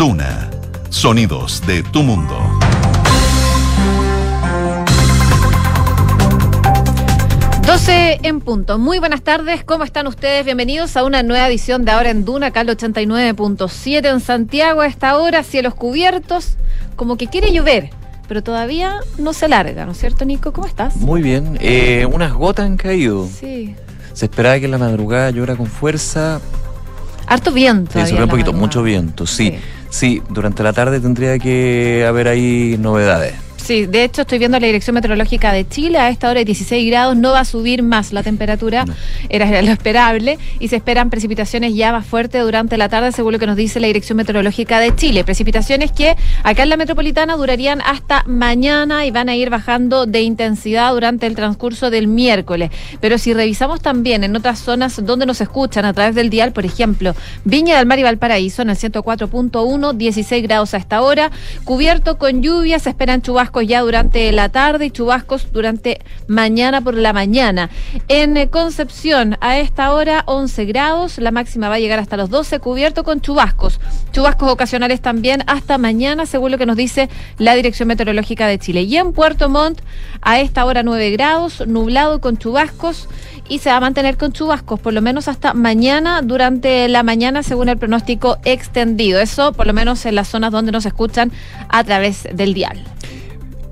Duna. Sonidos de tu mundo. en punto. Muy buenas tardes, ¿cómo están ustedes? Bienvenidos a una nueva edición de Ahora en Duna, acá 89.7 en Santiago. A esta hora, cielos cubiertos, como que quiere llover, pero todavía no se larga, ¿no es cierto, Nico? ¿Cómo estás? Muy bien, eh, unas gotas han caído. Sí. Se esperaba que en la madrugada llora con fuerza. Harto viento. Sí, un poquito, mucho viento, sí. Sí, durante la tarde tendría que haber ahí novedades. Sí, de hecho estoy viendo la Dirección Meteorológica de Chile, a esta hora de 16 grados, no va a subir más la temperatura, era lo esperable, y se esperan precipitaciones ya más fuertes durante la tarde, según lo que nos dice la Dirección Meteorológica de Chile. Precipitaciones que acá en la metropolitana durarían hasta mañana y van a ir bajando de intensidad durante el transcurso del miércoles. Pero si revisamos también en otras zonas donde nos escuchan a través del dial, por ejemplo, Viña del Mar y Valparaíso en el 104.1, 16 grados a esta hora, cubierto con lluvia, se esperan chubascos ya durante la tarde y chubascos durante mañana por la mañana. En eh, Concepción, a esta hora 11 grados, la máxima va a llegar hasta los 12, cubierto con chubascos. Chubascos ocasionales también hasta mañana, según lo que nos dice la Dirección Meteorológica de Chile. Y en Puerto Montt, a esta hora 9 grados, nublado con chubascos y se va a mantener con chubascos por lo menos hasta mañana durante la mañana según el pronóstico extendido. Eso por lo menos en las zonas donde nos escuchan a través del dial.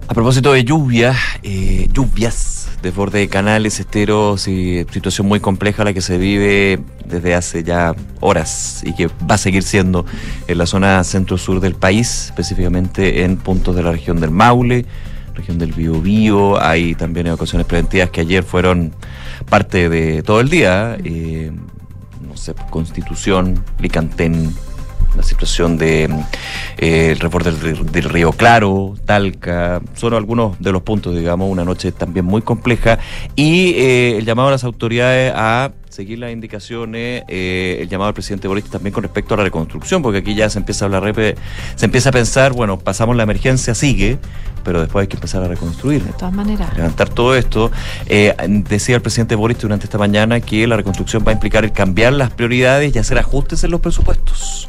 A propósito de lluvias, eh, lluvias, desborde de canales, esteros y situación muy compleja la que se vive desde hace ya horas y que va a seguir siendo en la zona centro-sur del país, específicamente en puntos de la región del Maule, región del Biobío. Hay también evacuaciones preventivas que ayer fueron parte de todo el día. Eh, no sé, Constitución, Licantén, la situación de eh, el reporte del, Río Claro, Talca, son algunos de los puntos, digamos, una noche también muy compleja y eh, el llamado a las autoridades a seguir las indicaciones, eh, el llamado al presidente Boris también con respecto a la reconstrucción, porque aquí ya se empieza a hablar, se empieza a pensar, bueno, pasamos la emergencia, sigue, pero después hay que empezar a reconstruir. De todas maneras. Levantar todo esto. decía el presidente Boris durante esta mañana que la reconstrucción va a implicar el cambiar las prioridades y hacer ajustes en los presupuestos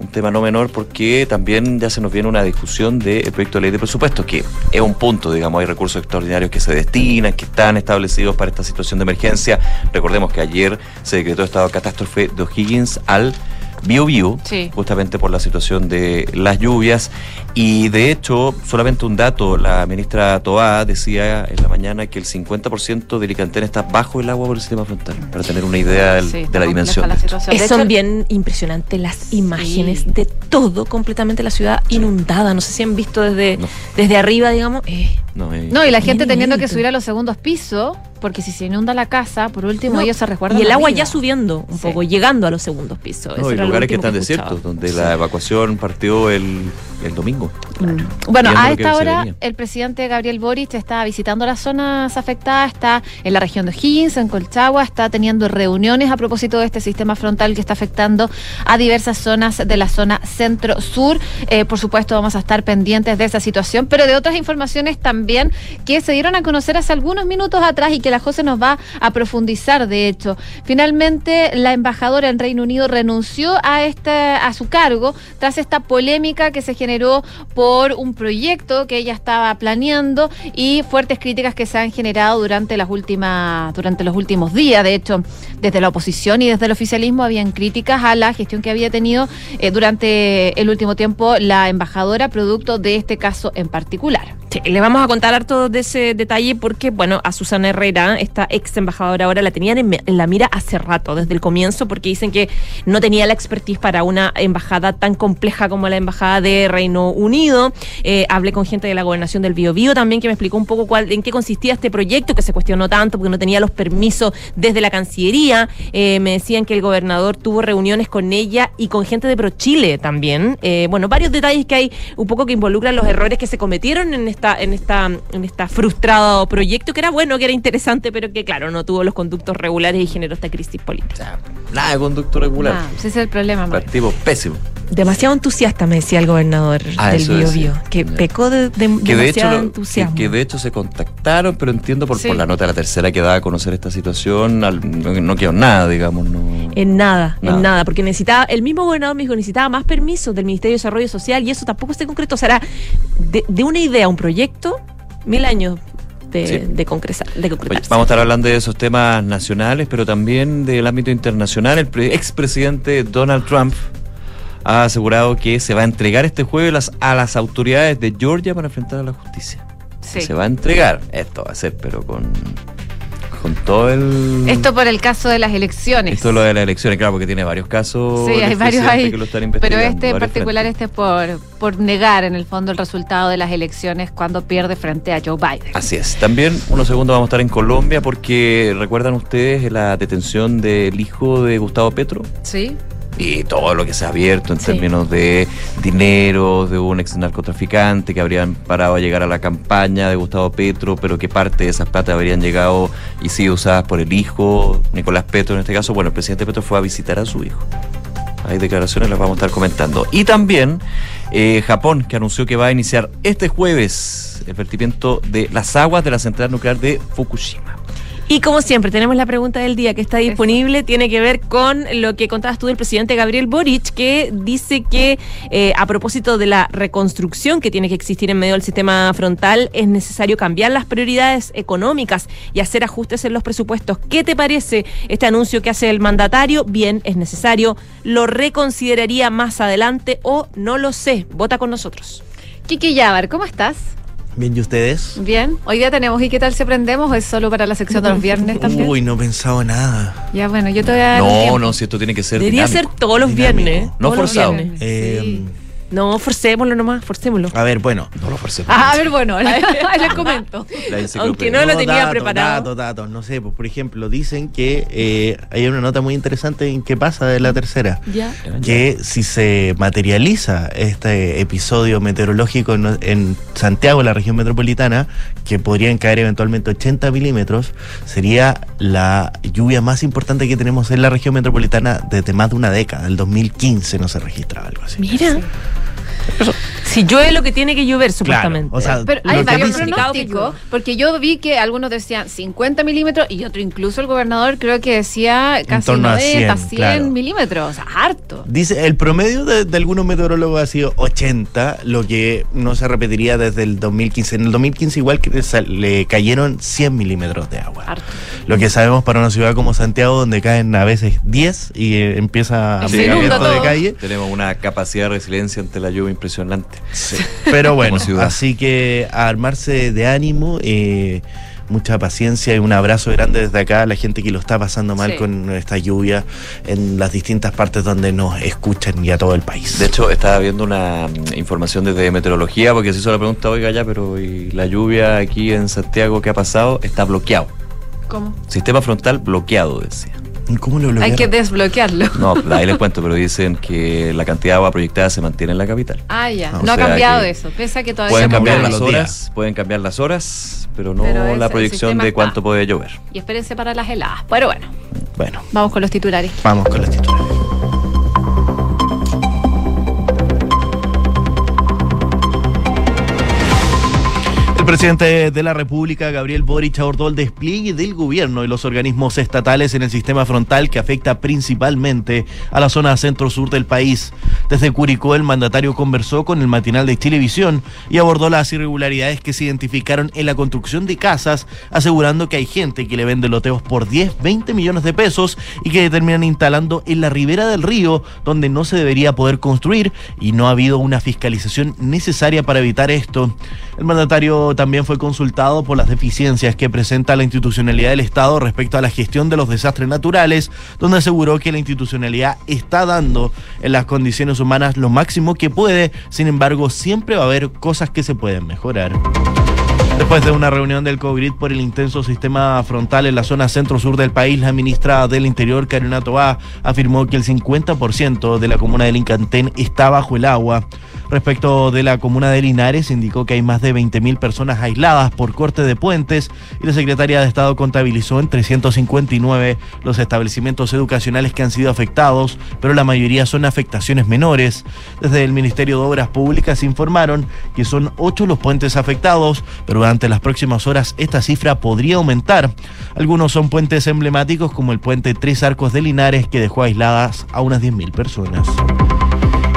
un tema no menor porque también ya se nos viene una discusión del proyecto de ley de presupuesto, que es un punto, digamos, hay recursos extraordinarios que se destinan, que están establecidos para esta situación de emergencia. Recordemos que ayer se decretó estado de catástrofe de O'Higgins al Bio Bio, justamente por la situación de las lluvias. Y de hecho, solamente un dato, la ministra Toá decía en la mañana que el 50% de Licantén está bajo el agua por el sistema frontal, para tener una idea de la dimensión. son bien impresionantes las imágenes de todo, completamente la ciudad inundada. No sé si han visto desde, desde arriba, digamos. Eh, no, y la gente teniendo que subir a los segundos pisos porque si se inunda la casa, por último ellos se recuerdan. Y el agua ya subiendo un poco, llegando a los segundos pisos. No, hay lugares que están desiertos, donde la evacuación partió el, el domingo. Mm. Bueno, a esta hora el presidente Gabriel Boric está visitando las zonas afectadas, está en la región de O'Higgins, en Colchagua, está teniendo reuniones a propósito de este sistema frontal que está afectando a diversas zonas de la zona centro-sur. Eh, por supuesto, vamos a estar pendientes de esa situación, pero de otras informaciones también que se dieron a conocer hace algunos minutos atrás y que la José nos va a profundizar, de hecho. Finalmente, la embajadora en Reino Unido renunció a, este, a su cargo tras esta polémica que se generó por un proyecto que ella estaba planeando y fuertes críticas que se han generado durante las últimas, durante los últimos días. De hecho, desde la oposición y desde el oficialismo habían críticas a la gestión que había tenido eh, durante el último tiempo la embajadora, producto de este caso en particular. Le vamos a contar harto de ese detalle porque, bueno, a Susana Herrera, esta ex embajadora ahora, la tenían en, la mira hace rato, desde el comienzo, porque dicen que no tenía la expertise para una embajada tan compleja como la embajada de Reino Unido. Eh, hablé con gente de la gobernación del Biobío también que me explicó un poco cuál, en qué consistía este proyecto, que se cuestionó tanto porque no tenía los permisos desde la Cancillería. Eh, me decían que el gobernador tuvo reuniones con ella y con gente de ProChile también. Eh, bueno, varios detalles que hay un poco que involucran los errores que se cometieron en en esta, en esta frustrado proyecto que era bueno, que era interesante, pero que claro, no tuvo los conductos regulares y generó esta crisis política. nada de conducto regular. ese es el problema. Partido pésimo. Demasiado entusiasta, me decía el gobernador ah, del Bio, Bio que pecó de, demasiado entusiasmo. Que, de hecho se contactaron, pero entiendo por, por la nota de la tercera que daba a conocer esta situación, no, quedó nada, digamos. No En nada, Nada. en nada, porque necesitaba, el mismo gobernador me dijo, necesitaba más permisos del Ministerio de Desarrollo Social y eso tampoco se concretó. O sea, era de, de una idea a un proyecto, mil años de, Sí. de, concreta- de Oye, concretarse. vamos a estar hablando de esos temas nacionales, pero también del ámbito internacional. El pre- expresidente Donald Trump ha asegurado que se va a entregar este jueves las- a las autoridades de Georgia para enfrentar a la justicia. Sí. Se va a entregar. Esto va a ser, pero con, con todo el... Esto por el caso de las elecciones. Esto es lo de las elecciones, claro, porque tiene varios casos. Sí, hay varios ahí. que lo están Pero investigando, este en particular, frentes. este es por, por negar en el fondo el resultado de las elecciones cuando pierde frente a Joe Biden. Así es. También, unos segundos, vamos a estar en Colombia porque recuerdan ustedes la detención del hijo de Gustavo Petro Sí. Y todo lo que se ha abierto en Sí. términos de dinero, de un ex narcotraficante que habrían parado a llegar a la campaña de Gustavo Petro, pero que parte de esas plata habrían llegado y sido usadas por el hijo, Nicolás Petro en este caso. Bueno, el presidente Petro fue a visitar a su hijo. Hay declaraciones, las vamos a estar comentando. Y también eh, Japón, que anunció que va a iniciar este jueves el vertimiento de las aguas de la central nuclear de Fukushima. Y como siempre, tenemos la pregunta del día que está disponible, tiene que ver con lo que contabas tú del presidente Gabriel Boric, que dice que eh, a propósito de la reconstrucción que tiene que existir en medio del sistema frontal, es necesario cambiar las prioridades económicas y hacer ajustes en los presupuestos. ¿Qué te parece este anuncio que hace el mandatario? Bien, es necesario. ¿Lo reconsideraría más adelante o no lo sé? Vota con nosotros. Kiki Yabar, ¿cómo estás? Bien, ¿y ustedes? Bien. Hoy día tenemos ¿Y qué tal si aprendemos? ¿O es solo para la sección de los viernes también? Uy, no he pensado nada. Ya, bueno, yo te voy a dar un No, no, si esto tiene que ser Debería dinámico. ser todos los Dinámico. viernes. No todos los forzado. viernes. Eh, Sí. No, forcémoslo nomás, forcémoslo. A ver, bueno. No lo forcemos. Ah, a ver, bueno, les comento. Aunque no lo tenía datos, preparado. Datos, datos, no sé, pues, por ejemplo, dicen que eh, hay una nota muy interesante en qué pasa de la tercera. Ya. Que si se materializa este episodio meteorológico en, en Santiago, la región metropolitana, que podrían caer eventualmente 80 milímetros, sería la lluvia más importante que tenemos en la región metropolitana desde más de una década. El 2015 no se registraba algo así. Mira. Eso. Si llueve lo que tiene que llover, supuestamente. o sea, Pero hay varios pronósticos, porque yo vi que algunos decían 50 milímetros y otro, incluso el gobernador creo que decía casi torno a 90, 100, 100, claro. milímetros, o sea, harto. Dice, el promedio de, de algunos meteorólogos ha sido 80, lo que no se repetiría desde el 2015. En el 2015 igual que le cayeron 100 milímetros de agua. Harto. Lo que sabemos para una ciudad como Santiago, donde caen a veces 10 y eh, empieza a viento de calle. Tenemos una capacidad de resiliencia ante la lluvia impresionante. Pero bueno, así que a armarse de ánimo, eh, mucha paciencia y un abrazo grande desde acá a la gente que lo está pasando mal Sí. con esta lluvia en las distintas partes donde nos escuchan y a todo el país. De hecho, estaba viendo una mm, información desde meteorología, porque se hizo la pregunta, oiga ya, pero ¿y la lluvia aquí en Santiago qué ha pasado? Está bloqueado. ¿Cómo? Sistema frontal bloqueado, decía. ¿Cómo lo Hay bloquearon? que desbloquearlo. No, ahí les cuento, pero dicen que la cantidad de agua proyectada se mantiene en la capital. Ah, ya. O no ha cambiado eso. Pese a que todavía Pueden cambiar las horas, pueden cambiar las horas, pero no Pero es- la proyección de está. cuánto puede llover. Y espérense para las heladas. Pero bueno, Bueno, vamos con los titulares. vamos con los titulares. El presidente de la República, Gabriel Boric, abordó el despliegue del gobierno y los organismos estatales en el sistema frontal que afecta principalmente a la zona centro-sur del país. Desde Curicó, el mandatario conversó con el matinal de Chilevisión y abordó las irregularidades que se identificaron en la construcción de casas, asegurando que hay gente que le vende loteos por 10, 20 millones de pesos y que terminan instalando en la ribera del río, donde no se debería poder construir y no ha habido una fiscalización necesaria para evitar esto. El mandatario también fue consultado por las deficiencias que presenta la institucionalidad del Estado respecto a la gestión de los desastres naturales, donde aseguró que la institucionalidad está dando en las condiciones humanas lo máximo que puede, sin embargo siempre va a haber cosas que se pueden mejorar. Después de una reunión del COGRID por el intenso sistema frontal en la zona centro-sur del país, la ministra del Interior, Karina Toá, afirmó que el 50% de la comuna del Incantén está bajo el agua. Respecto de la comuna de Linares, indicó que hay más de 20.000 personas aisladas por corte de puentes y la Secretaría de Estado contabilizó en 359 los establecimientos educacionales que han sido afectados, pero la mayoría son afectaciones menores. Desde el Ministerio de Obras Públicas informaron que son ocho los puentes afectados, pero durante las próximas horas esta cifra podría aumentar. Algunos son puentes emblemáticos como el puente Tres Arcos de Linares que dejó aisladas a unas 10.000 personas.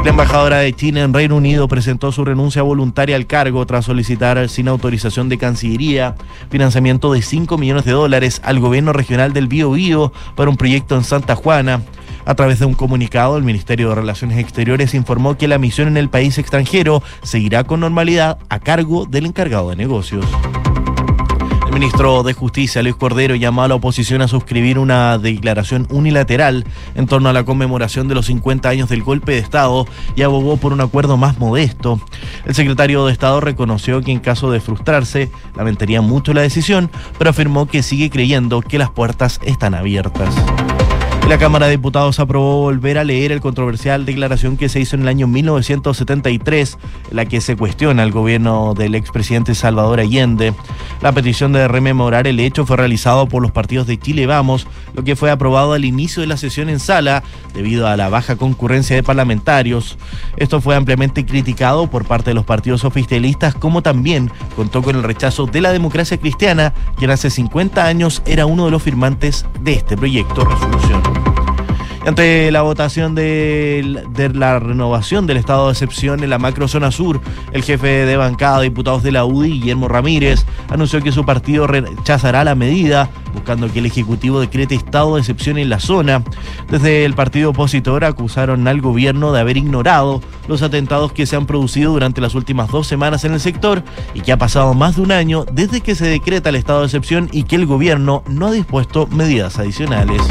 La embajadora de China en Reino Unido presentó su renuncia voluntaria al cargo tras solicitar sin autorización de Cancillería financiamiento de 5 millones de dólares al gobierno regional del Bío Bío para un proyecto en Santa Juana. A través de un comunicado, el Ministerio de Relaciones Exteriores informó que la misión en el país extranjero seguirá con normalidad a cargo del encargado de negocios. El ministro de Justicia, Luis Cordero, llamó a la oposición a suscribir una declaración unilateral en torno a la conmemoración de los 50 años del golpe de Estado y abogó por un acuerdo más modesto. El secretario de Estado reconoció que en caso de frustrarse, lamentaría mucho la decisión, pero afirmó que sigue creyendo que las puertas están abiertas. La Cámara de Diputados aprobó volver a leer el controversial declaración que se hizo en el año 1973, en la que se cuestiona el gobierno del expresidente Salvador Allende. La petición de rememorar el hecho fue realizado por los partidos de Chile Vamos, lo que fue aprobado al inicio de la sesión en sala debido a la baja concurrencia de parlamentarios. Esto fue ampliamente criticado por parte de los partidos oficialistas, como también contó con el rechazo de la democracia cristiana, quien hace 50 años era uno de los firmantes de este proyecto de resolución. Ante la votación de, la renovación del estado de excepción en la macrozona sur, el jefe de bancada de diputados de la UDI, Guillermo Ramírez, anunció que su partido rechazará la medida, buscando que el Ejecutivo decrete estado de excepción en la zona. Desde el partido opositor acusaron al gobierno de haber ignorado los atentados que se han producido durante las últimas dos semanas en el sector y que ha pasado más de un año desde que se decreta el estado de excepción y que el gobierno no ha dispuesto medidas adicionales.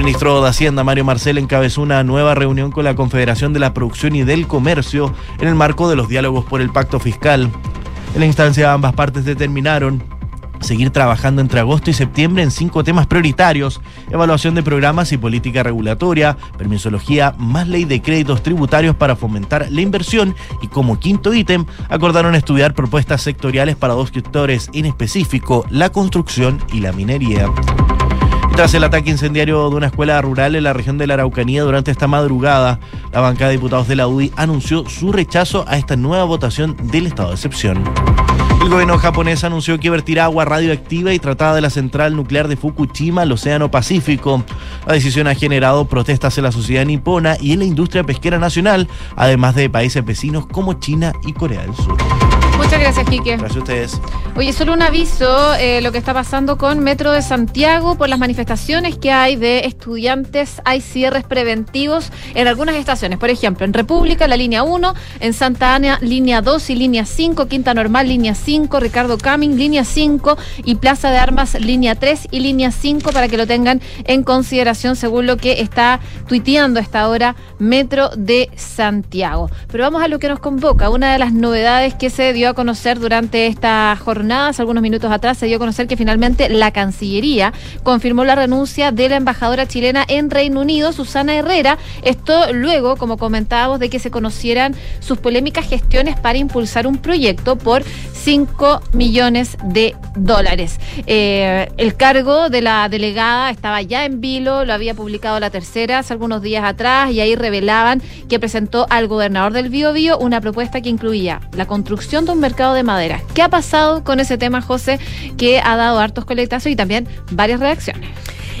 Ministro de Hacienda, Mario Marcel, encabezó una nueva reunión con la Confederación de la Producción y del Comercio en el marco de los diálogos por el pacto fiscal. En la instancia ambas partes determinaron seguir trabajando entre agosto y septiembre en cinco temas prioritarios, evaluación de programas y política regulatoria, permisología, más ley de créditos tributarios para fomentar la inversión y como quinto ítem acordaron estudiar propuestas sectoriales para dos sectores en específico, la construcción y la minería. Tras el ataque incendiario de una escuela rural en la región de la Araucanía durante esta madrugada, la bancada de diputados de la UDI anunció su rechazo a esta nueva votación del estado de excepción. El gobierno japonés anunció que vertirá agua radioactiva y tratada de la central nuclear de Fukushima al Océano Pacífico. La decisión ha generado protestas en la sociedad nipona y en la industria pesquera nacional, además de países vecinos como China y Corea del Sur. Muchas gracias, Quique. Gracias a ustedes. Oye, solo un aviso, eh, lo que está pasando con Metro de Santiago por las manifestaciones que hay de estudiantes, hay cierres preventivos en algunas estaciones. Por ejemplo, en República, la línea 1, en Santa Ana, línea 2 y línea 5, Quinta Normal, línea 5, Ricardo Camin, línea 5 y Plaza de Armas, línea 3 y línea 5 para que lo tengan en consideración según lo que está tuiteando a esta hora Metro de Santiago. Pero vamos a lo que nos convoca, una de las novedades que se dio a conocer durante estas jornadas, algunos minutos atrás, se dio a conocer que finalmente la Cancillería confirmó la renuncia de la embajadora chilena en Reino Unido, Susana Herrera. Esto luego, como comentábamos, de que se conocieran sus polémicas gestiones para impulsar un proyecto por 5 millones de dólares. Eh, el cargo de la delegada estaba ya en vilo, lo había publicado la tercera hace algunos días atrás y ahí revelaban que presentó al gobernador del Bío Bío una propuesta que incluía la construcción de un mercado de madera. ¿Qué ha pasado con ese tema, José, que ha dado hartos coletazos y también varias reacciones?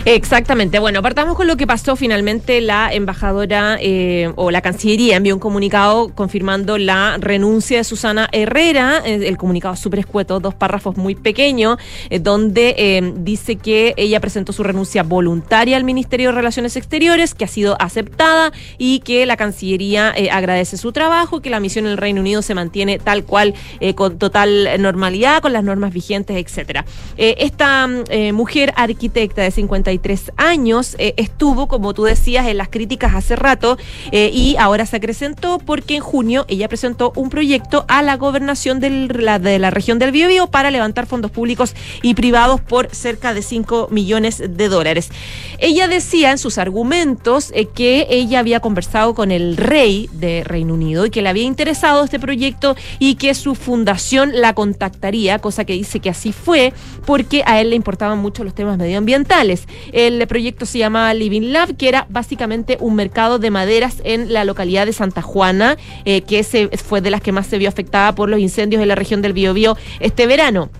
Exactamente. Bueno, partamos con lo que pasó finalmente. La embajadora eh, o la Cancillería envió un comunicado confirmando la renuncia de Susana Herrera. Eh, el comunicado súper escueto, dos párrafos muy pequeños, eh, donde dice que ella presentó su renuncia voluntaria al Ministerio de Relaciones Exteriores, que ha sido aceptada y que la Cancillería agradece su trabajo, que la misión en el Reino Unido se mantiene tal cual, con total normalidad, con las normas vigentes, etcétera. Esta mm, mujer arquitecta de 51 53 años, eh, estuvo, como tú decías, en las críticas hace rato eh, y ahora se acrecentó porque en junio ella presentó un proyecto a la gobernación del- la- de la región del Biobío para levantar fondos públicos y privados por cerca de 5 millones de dólares. Ella decía en sus argumentos eh, que ella había conversado con el rey de Reino Unido y que le había interesado este proyecto y que su fundación la contactaría, cosa que dice que así fue, porque a él le importaban mucho los temas medioambientales. El proyecto se llamaba Living Lab, que era básicamente un mercado de maderas en la localidad de Santa Juana, eh, que fue de las que más se vio afectada por los incendios en la región del Biobío este verano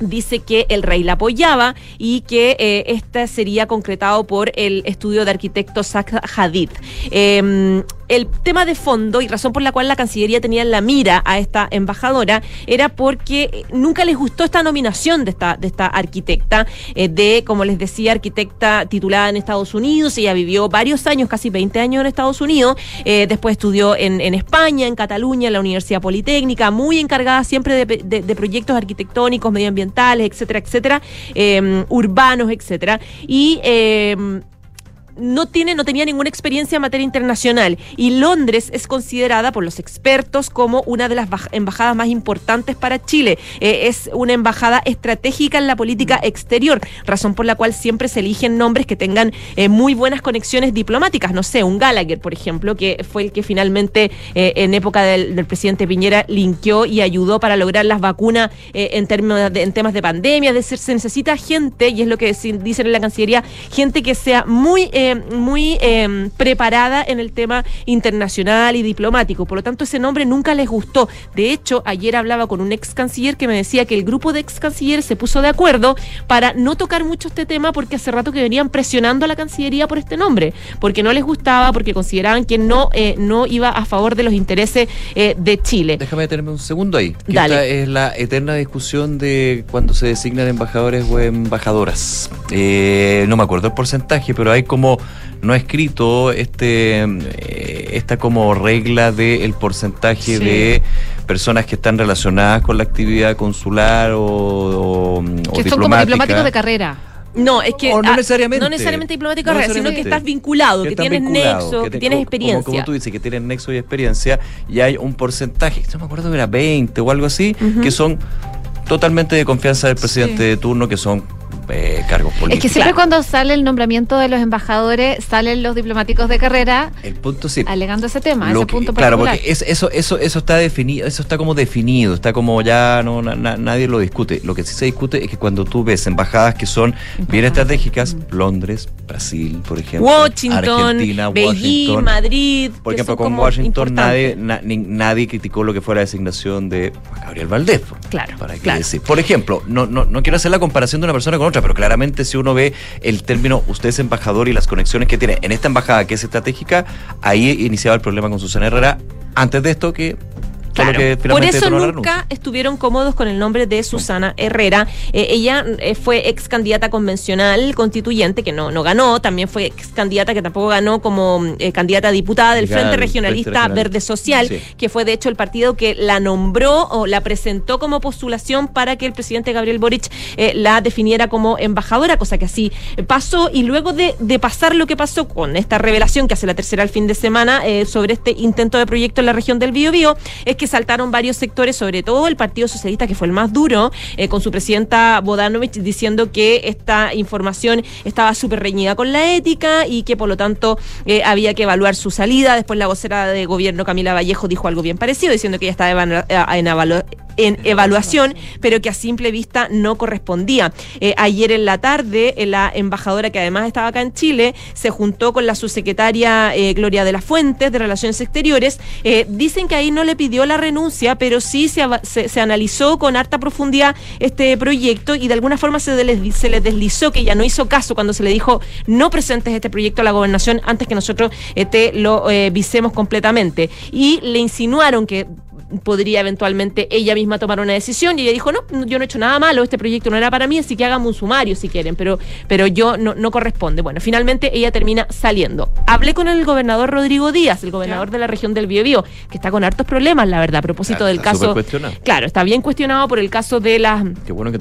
dice que el rey la apoyaba y que eh, este sería concretado por el estudio de arquitecto Zaha Hadid. Eh, el tema de fondo y razón por la cual la Cancillería tenía en la mira a esta embajadora era porque nunca les gustó esta nominación de esta, de esta arquitecta, eh, de, como les decía, arquitecta titulada en Estados Unidos. Ella vivió varios años, casi 20 años en Estados Unidos. eh, después estudió en, en España, en Cataluña, en la Universidad Politécnica, muy encargada siempre de, de- proyectos arquitectónicos, medioambientales, etcétera, etcétera, eh, urbanos, etcétera. Y. no tiene, no tenía ninguna experiencia en materia internacional y Londres es considerada por los expertos como una de las baj- embajadas más importantes para Chile. Eh, es una embajada estratégica en la política exterior, razón por la cual siempre se eligen nombres que tengan eh, muy buenas conexiones diplomáticas. No sé, un Gallagher, por ejemplo, que fue el que finalmente eh, en época del, presidente Piñera linkeó y ayudó para lograr las vacunas en, términos de- en temas de pandemia. Es decir, se necesita gente, y es lo que dicen en la Cancillería, gente que sea muy, muy eh, preparada en el tema internacional y diplomático. Por lo tanto, ese nombre nunca les gustó. De hecho, ayer hablaba con un ex canciller que me decía que el grupo de ex cancilleres se puso de acuerdo para no tocar mucho este tema porque hace rato que venían presionando a la Cancillería por este nombre, porque no les gustaba, porque consideraban que no, eh, no iba a favor de los intereses eh, de Chile. Déjame detenerme un segundo ahí. que Dale. Esta es la eterna discusión de cuando se designan embajadores o embajadoras. Eh, no me acuerdo el porcentaje, pero hay como no escrito este eh, esta como regla del porcentaje Sí. de personas que están relacionadas con la actividad consular o, o, o Que son como diplomáticos de carrera. No, es que. O no ah, necesariamente. No necesariamente diplomático, No de carrera, sino que estás vinculado, que, tienes nexo, que, te- tienes como- experiencia. Como, como tú dices, que tienen nexo y experiencia, y hay un porcentaje, no me acuerdo que era 20 o algo así, que son totalmente de confianza del presidente Sí. de turno, que son eh, cargos Es políticos. que siempre Claro. cuando sale el nombramiento de los embajadores, salen los diplomáticos de carrera El punto sí. alegando ese tema, ese que- punto claro, particular. porque es- eso, eso, eso está definido, eso está como definido, está como ya no na- na- nadie lo discute. Lo que sí se discute es que cuando tú ves embajadas que son bien estratégicas, Londres, Brasil, por ejemplo, Washington, Argentina, Beijing, Washington, Madrid. Por ejemplo, con Washington nadie, importantes. na- ni- nadie criticó lo que fuera la designación de Gabriel Valdés. po. Claro, ¿Para qué claro. decir? Por ejemplo, no, no, no quiero hacer la comparación de una persona con otra, pero claramente si uno ve el término usted es embajador y las conexiones que tiene en esta embajada que es estratégica, ahí iniciaba el problema con Susana Herrera. Antes de esto que... Claro. que Por eso nunca estuvieron cómodos con el nombre de Susana Herrera. Eh, ella eh, fue ex candidata convencional constituyente, que no, no ganó. También fue ex candidata que tampoco ganó como eh, candidata a diputada del Frente Regionalista. Verde Social, Sí. que fue de hecho el partido que la nombró o la presentó como postulación para que el presidente Gabriel Boric la definiera como embajadora, cosa que así pasó. Y luego de, de pasar lo que pasó con esta revelación que hace la tercera al fin de semana sobre este intento de proyecto en la región del Biobío, es que saltaron varios sectores, sobre todo el Partido Socialista, que fue el más duro, eh, con su presidenta Bodanovich diciendo que esta información estaba súper reñida con la ética y que por lo tanto eh, había que evaluar su salida. Después la vocera de gobierno Camila Vallejo dijo algo bien parecido, diciendo que ella estaba eh, en, en evaluación, pero que a simple vista no correspondía. Eh, ayer en la tarde, eh, la embajadora que además estaba acá en Chile se juntó con la subsecretaria eh, Gloria de las Fuentes de Relaciones Exteriores. Eh, dicen que ahí no le pidió la renuncia, pero sí se, se- analizó con harta profundidad este proyecto y de alguna forma se, le- se le deslizó que ella no hizo caso cuando se le dijo no presentes este proyecto a la gobernación antes que nosotros eh, te lo eh, visemos completamente. Y le insinuaron que podría eventualmente ella misma tomar una decisión y ella dijo, no, yo no he hecho nada malo, este proyecto no era para mí, así que hagamos un sumario si quieren, pero, pero yo no, no corresponde. Bueno, finalmente ella termina saliendo. Hablé con el gobernador Rodrigo Díaz, el gobernador de la región del Biobío, que está con hartos problemas, la verdad, a propósito del caso. Claro, está bien cuestionado por el caso de las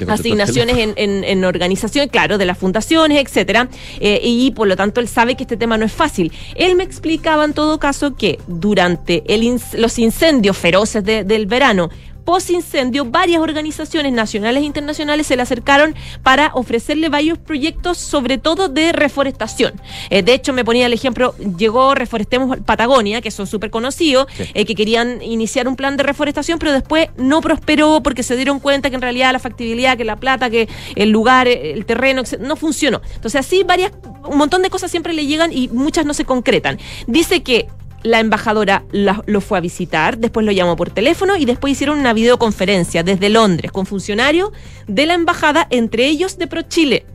asignaciones en, en, organización, claro, de las fundaciones, etcétera, eh, y por lo tanto él sabe que este tema no es fácil. Él me explicaba en todo caso que durante el, los incendios feroces del verano, post incendio, varias organizaciones nacionales e internacionales se le acercaron para ofrecerle varios proyectos, sobre todo de reforestación. Eh, de hecho, me ponía el ejemplo, llegó Reforestemos Patagonia, que son súper conocidos, eh, que querían iniciar un plan de reforestación, pero después no prosperó porque se dieron cuenta que en realidad la factibilidad, que la plata, que el lugar, el terreno, no funcionó. Entonces, así varias, un montón de cosas siempre le llegan y muchas no se concretan. Dice que la embajadora lo fue a visitar, después lo llamó por teléfono y después hicieron una videoconferencia desde Londres con funcionarios de la embajada, entre ellos de ProChile.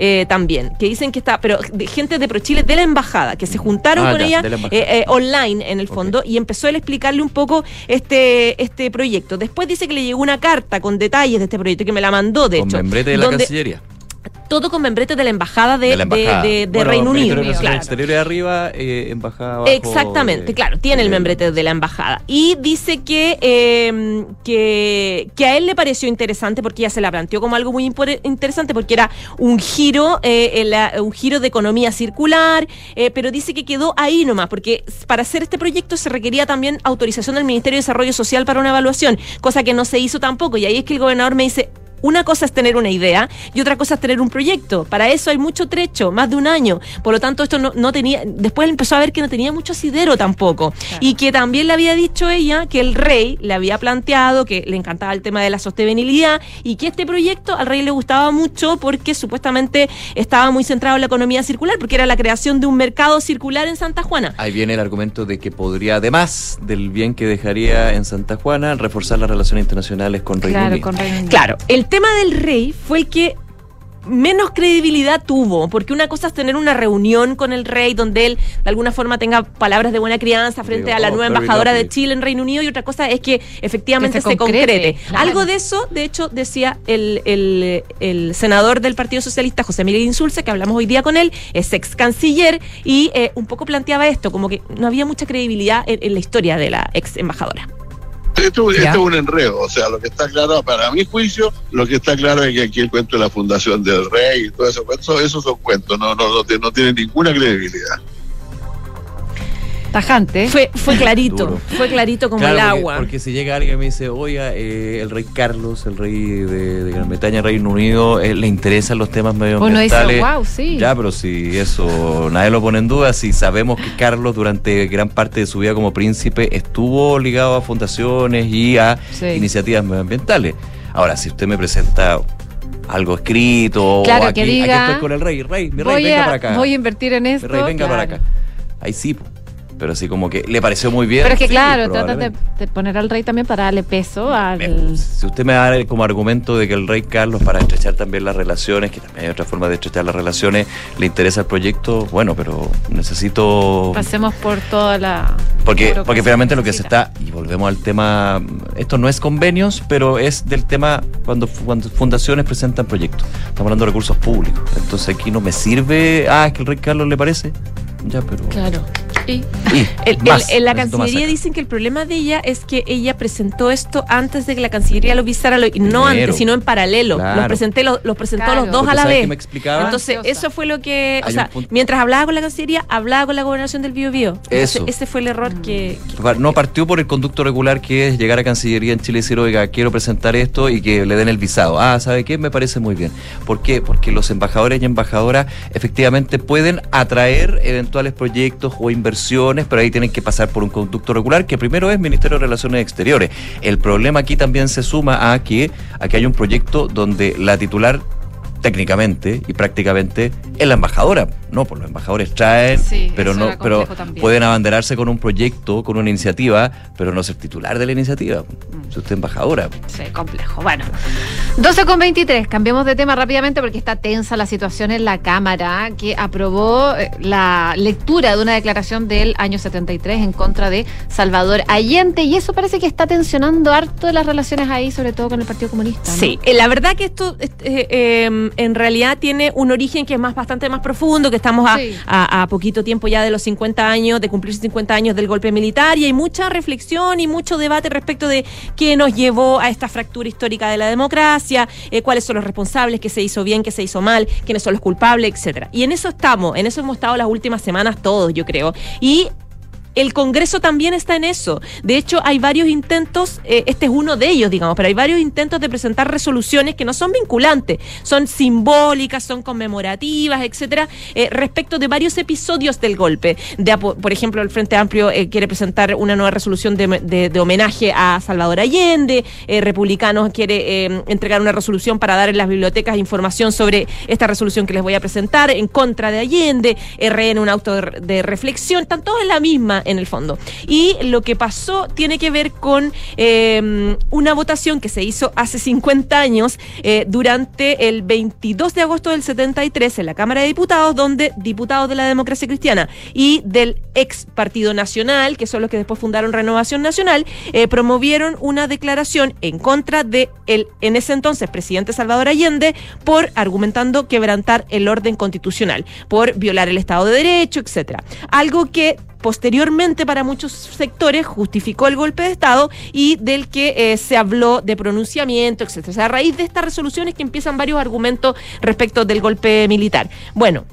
Eh, también, que dicen que está, pero de gente de ProChile de la embajada, que se juntaron ah, con ella eh, eh, online en el fondo y empezó a explicarle un poco este, este proyecto. Después dice que le llegó una carta con detalles de este proyecto que me la mandó, de con hecho. Membrete de la Cancillería todo con membrete de la embajada de, de, Reino Unido. Claro. Exterior de arriba, eh, embajada abajo, Exactamente, claro, tiene el membrete de la embajada. Y dice que, eh, que, que, a él le pareció interesante porque ya se la planteó como algo muy interesante porque era un giro, eh, un giro de economía circular, eh, pero dice que quedó ahí nomás, porque para hacer este proyecto se requería también autorización del Ministerio de Desarrollo Social para una evaluación, cosa que no se hizo tampoco. Y ahí es que el gobernador me dice, una cosa es tener una idea y otra cosa es tener un proyecto. Para eso hay mucho trecho, más de un año. Por lo tanto, esto no, tenía. Después empezó a ver que no tenía mucho asidero tampoco. Y que también le había dicho ella que el rey le había planteado que le encantaba el tema de la sostenibilidad y que este proyecto al rey le gustaba mucho porque supuestamente estaba muy centrado en la economía circular, porque era la creación de un mercado circular en Santa Juana. Ahí viene el argumento de que podría, además del bien que dejaría en Santa Juana, reforzar las relaciones internacionales con Reino claro, Con Reino Unido. Claro, el tema del rey fue el que menos credibilidad tuvo, porque una cosa es tener una reunión con el rey donde él de alguna forma tenga palabras de buena crianza frente a la nueva embajadora de Chile en Reino Unido y otra cosa es que efectivamente se, concrete. Algo de eso, de hecho, decía el, el, senador del Partido Socialista, José Miguel Insulza, que hablamos hoy día con él, es ex canciller y eh, un poco planteaba esto, como que no había mucha credibilidad en la historia de la ex embajadora. Esto, es un enredo, o sea, lo que está claro, para mi juicio, lo que está claro es que aquí el cuento de la fundación del rey y todo eso, esos son cuentos, no, no, no, no tienen ninguna credibilidad. Tajante. Fue, fue clarito, fue clarito como el agua. Porque si llega alguien y me dice, oiga, eh, el rey Carlos, el rey de, Gran Bretaña, Reino Unido, eh, le interesan los temas medioambientales. Uno dice, wow, sí. Ya, pero si eso nadie lo pone en duda, si sabemos que Carlos durante gran parte de su vida como príncipe estuvo ligado a fundaciones y a iniciativas medioambientales. Ahora, si usted me presenta algo escrito, claro, aquí, que diga, estoy con el rey, rey, mi rey, venga para acá. Voy a invertir en esto. Mi rey, venga para acá. Ahí sí, pero así como que le pareció muy bien. Pero es que claro, trata de, poner al rey también para darle peso al... Si usted me da como argumento de que el rey Carlos, para estrechar también las relaciones, que también hay otra forma de estrechar las relaciones, le interesa el proyecto, bueno, pero necesito... Pasemos por toda la... Porque, porque finalmente lo que se está, y volvemos al tema, esto no es convenios, pero es del tema cuando, cuando fundaciones presentan proyectos. Estamos hablando de recursos públicos. Entonces aquí no me sirve, ah, es que el rey Carlos le parece. Ya, pero... Claro. Y, en la Cancillería dicen que el problema de ella es que ella presentó esto antes de que la Cancillería lo visara, y no antes, sino en paralelo. Los, presenté, los, presentó los dos a la vez. Entonces, eso fue lo que. o sea, mientras hablaba con la Cancillería, hablaba con la gobernación del Bío Bío. Eso. Ese fue el error que, No partió por el conducto regular que es llegar a Cancillería en Chile y decir, oiga, quiero presentar esto y que le den el visado. Ah, ¿sabe qué? Me parece muy bien. ¿Por qué? Porque los embajadores y embajadoras efectivamente pueden atraer proyectos o inversiones pero ahí tienen que pasar por un conducto regular, que primero es Ministerio de Relaciones Exteriores. El problema aquí también se suma a que aquí hay un proyecto donde la titular técnicamente y prácticamente en la embajadora. No, pues los embajadores traen, Sí, pero no, pero también. pueden abanderarse con un proyecto, con una iniciativa, pero no ser titular de la iniciativa. Mm. Si usted es embajadora. Sí, complejo. Bueno, 12 con 23. Cambiemos de tema rápidamente porque está tensa la situación en la Cámara que aprobó eh, la lectura de una declaración del año 73 en contra de Salvador Allende y eso parece que está tensionando harto las relaciones ahí, sobre todo con el Partido Comunista. ¿no? Sí, eh, la verdad que esto eh, eh, en realidad tiene un origen que es más bastante más profundo, que estamos a, Sí. a- a poquito tiempo ya de los 50 años, de cumplir 50 años del golpe militar, y hay mucha reflexión y mucho debate respecto de qué nos llevó a esta fractura histórica de la democracia, eh, cuáles son los responsables, qué se hizo bien, qué se hizo mal, quiénes son los culpables, etcétera. Y en eso estamos, en eso hemos estado las últimas semanas todos, yo creo. Y el Congreso también está en eso. De hecho, hay varios intentos, eh, este es uno de ellos, digamos, pero hay varios intentos de presentar resoluciones que no son vinculantes, son simbólicas, son conmemorativas, etcétera, eh, respecto de varios episodios del golpe. De, por ejemplo, el Frente Amplio eh, quiere presentar una nueva resolución de, de- homenaje a Salvador Allende, Republicanos quiere eh, entregar una resolución para dar en las bibliotecas información sobre esta resolución que les voy a presentar en contra de Allende, RN un auto de, de reflexión, están todos en la misma en el fondo. Y lo que pasó tiene que ver con eh, una votación que se hizo hace 50 años eh, durante el 22 de agosto del 73 en la Cámara de Diputados, donde diputados de la democracia cristiana y del ex Partido Nacional, que son los que después fundaron Renovación Nacional, eh, promovieron una declaración en contra de el en ese entonces presidente Salvador Allende por argumentando quebrantar el orden constitucional, por violar el Estado de Derecho, etcétera. Algo que posteriormente para muchos sectores justificó el golpe de Estado y del que eh, se habló de pronunciamiento, etcétera. O sea, a raíz de estas resoluciones que empiezan varios argumentos respecto del golpe militar. Bueno,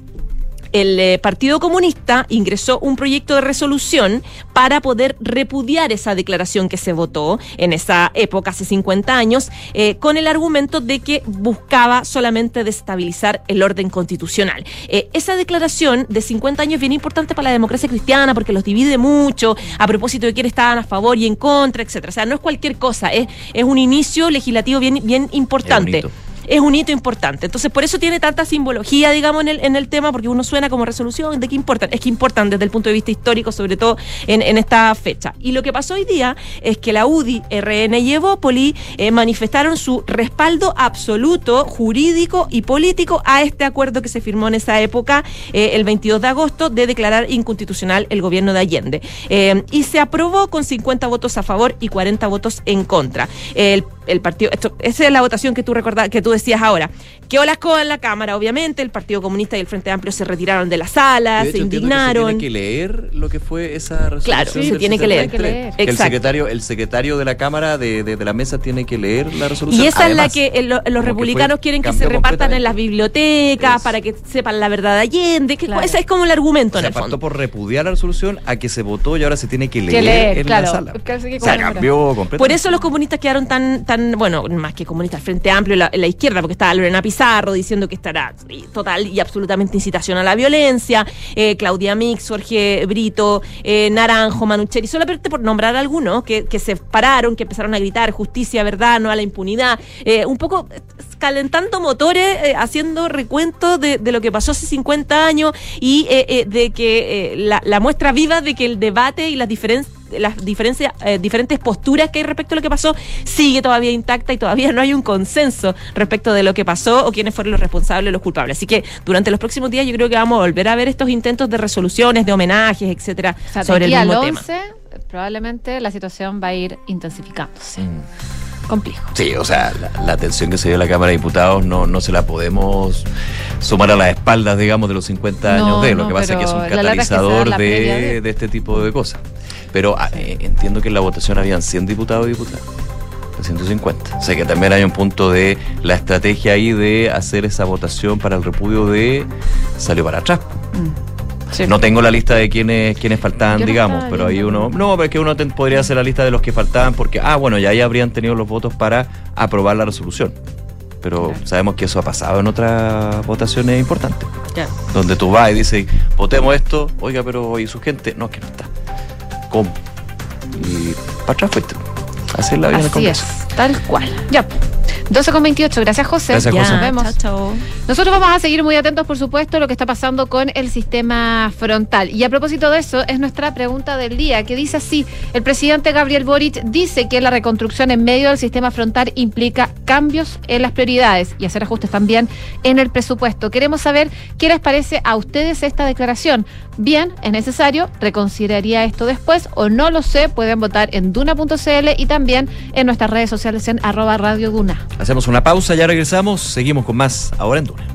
el eh, Partido Comunista ingresó un proyecto de resolución para poder repudiar esa declaración que se votó en esa época, hace 50 años, eh, con el argumento de que buscaba solamente destabilizar el orden constitucional. Eh, esa declaración de 50 años es bien importante para la democracia cristiana porque los divide mucho a propósito de quiénes estaban a favor y en contra, etcétera. O sea, no es cualquier cosa, es, es un inicio legislativo bien, bien importante. Es un hito importante. Entonces, por eso tiene tanta simbología, digamos, en el, en el tema, porque uno suena como resolución de qué importan. Es que importan desde el punto de vista histórico, sobre todo en, en esta fecha. Y lo que pasó hoy día es que la UDI, RN y Evópoli eh, manifestaron su respaldo absoluto, jurídico y político a este acuerdo que se firmó en esa época, eh, el 22 de agosto, de declarar inconstitucional el gobierno de Allende. Eh, y se aprobó con 50 votos a favor y 40 votos en contra. El el partido, esto, esa es la votación que tú recordás, que tú decías ahora. Quedó la escoba en la Cámara, obviamente, el Partido Comunista y el Frente Amplio se retiraron de la sala, De se hecho, indignaron. Que se tiene que leer lo que fue esa resolución. Claro, Sí, se tiene que leer. 73. Que El Exacto. secretario, el secretario de la Cámara de, de- de la mesa tiene que leer la resolución. Y esa Además, es la que eh, lo- los que republicanos fue quieren que se repartan en las bibliotecas para que sepan la verdad de Allende, que Claro. ese es como el argumento O en sea, el fondo. por repudiar la resolución a que se votó y ahora se tiene que leer, Que leer, en claro. la sala. O sea, cambió completamente. Por eso los comunistas quedaron tan, tan, bueno, más que comunistas, el Frente Amplio, la, la izquierda, porque estaba Lorena Pizarro diciendo que estará total y absolutamente incitación a la violencia, eh, Claudia Mix, Jorge Brito, eh, Naranjo, Manucheri, solamente por nombrar algunos que, que se pararon, que empezaron a gritar justicia, verdad, no a la impunidad, eh, un poco calentando motores, eh, haciendo recuento de, de lo que pasó hace 50 años y de que la, la muestra viva de que el debate y las diferencias las diferencias, eh, diferentes posturas que hay respecto a lo que pasó sigue todavía intacta y todavía no hay un consenso respecto de lo que pasó o quiénes fueron los responsables o los culpables. Así que durante los próximos días yo creo que vamos a volver a ver estos intentos de resoluciones, de homenajes, etcétera, O sea, de sobre el mismo tema. 11, probablemente la situación va a ir intensificándose. Mm. Complejo. Sí, o sea, la, la tensión que se dio en la Cámara de Diputados no, no se la podemos sumar a las espaldas, digamos, de los 50 años No, de. Lo no, que pasa es que es un catalizador de- de este tipo de cosas. Pero ah, eh, entiendo que en la votación habían 100 diputados y diputadas. De 150. O sea que también hay un punto de la estrategia ahí de hacer esa votación para el repudio de salió para atrás. Sí. No tengo la lista de quienes, quienes faltaban, Yo digamos, pero ahí uno. No, pero es que uno ten- podría hacer la lista de los que faltaban porque, ah, bueno, ya ahí habrían tenido los votos para aprobar la resolución. Pero Claro. sabemos que eso ha pasado en otras votaciones importantes. Ya. Donde tú vas y dices, votemos esto, oiga, pero ¿y su gente? No, que no está. ¿Cómo? Y para atrás fuiste. Así es la vida en el Así Congreso. es, tal cual. Ya. 12 con 28. Gracias, José. Gracias, Ya, José. Nos vemos. Chao, chao. Nosotros vamos a seguir muy atentos, por supuesto, a lo que está pasando con el sistema frontal. Y a propósito de eso, es nuestra pregunta del día, que dice así, el presidente Gabriel Boric dice que la reconstrucción en medio del sistema frontal implica cambios en las prioridades y hacer ajustes también en el presupuesto. Queremos saber qué les parece a ustedes esta declaración. Bien, es necesario, reconsideraría esto después o no lo sé, pueden votar en duna.cl y también en nuestras redes sociales en arroba radio duna. Hacemos una pausa, ya regresamos, seguimos con más ahora en Duna.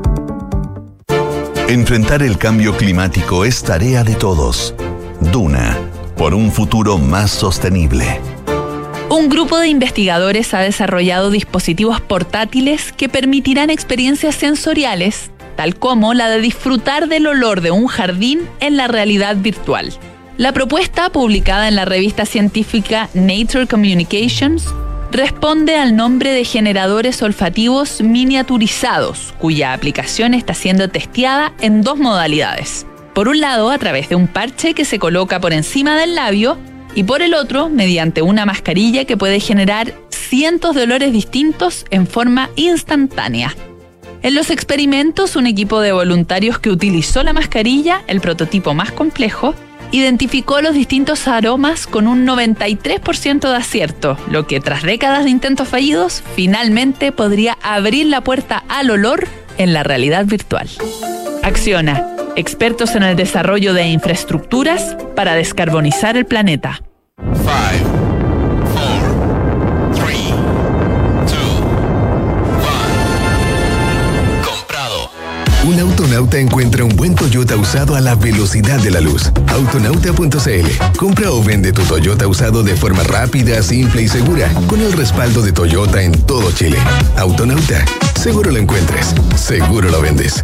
Enfrentar el cambio climático es tarea de todos. Duna, por un futuro más sostenible. Un grupo de investigadores ha desarrollado dispositivos portátiles que permitirán experiencias sensoriales, tal como la de disfrutar del olor de un jardín en la realidad virtual. La propuesta, publicada en la revista científica Nature Communications, responde al nombre de generadores olfativos miniaturizados, cuya aplicación está siendo testeada en dos modalidades. Por un lado, a través de un parche que se coloca por encima del labio, y por el otro, mediante una mascarilla que puede generar cientos de olores distintos en forma instantánea. En los experimentos, un equipo de voluntarios que utilizó la mascarilla, el prototipo más complejo, identificó los distintos aromas con un 93% de acierto, lo que tras décadas de intentos fallidos, finalmente podría abrir la puerta al olor en la realidad virtual. Acciona, expertos en el desarrollo de infraestructuras para descarbonizar el planeta. Autonauta encuentra un buen Toyota usado a la velocidad de la luz. Autonauta.cl. Compra o vende tu Toyota usado de forma rápida, simple y segura, con el respaldo de Toyota en todo Chile. Autonauta. Seguro lo encuentres. Seguro lo vendes.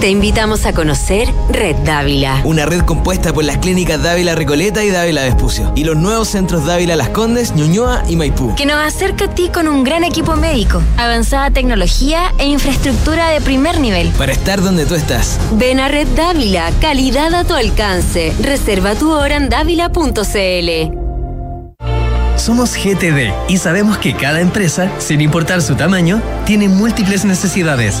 Te invitamos a conocer Red Dávila. Una red compuesta por las clínicas Dávila Recoleta y Dávila Vespucio. Y los nuevos centros Dávila Las Condes, Ñuñoa y Maipú. Que nos acerca a ti con un gran equipo médico, avanzada tecnología e infraestructura de primer nivel. Para estar donde tú estás. Ven a Red Dávila, calidad a tu alcance. Reserva tu hora en dávila.cl. Somos GTD y sabemos que cada empresa, sin importar su tamaño, tiene múltiples necesidades.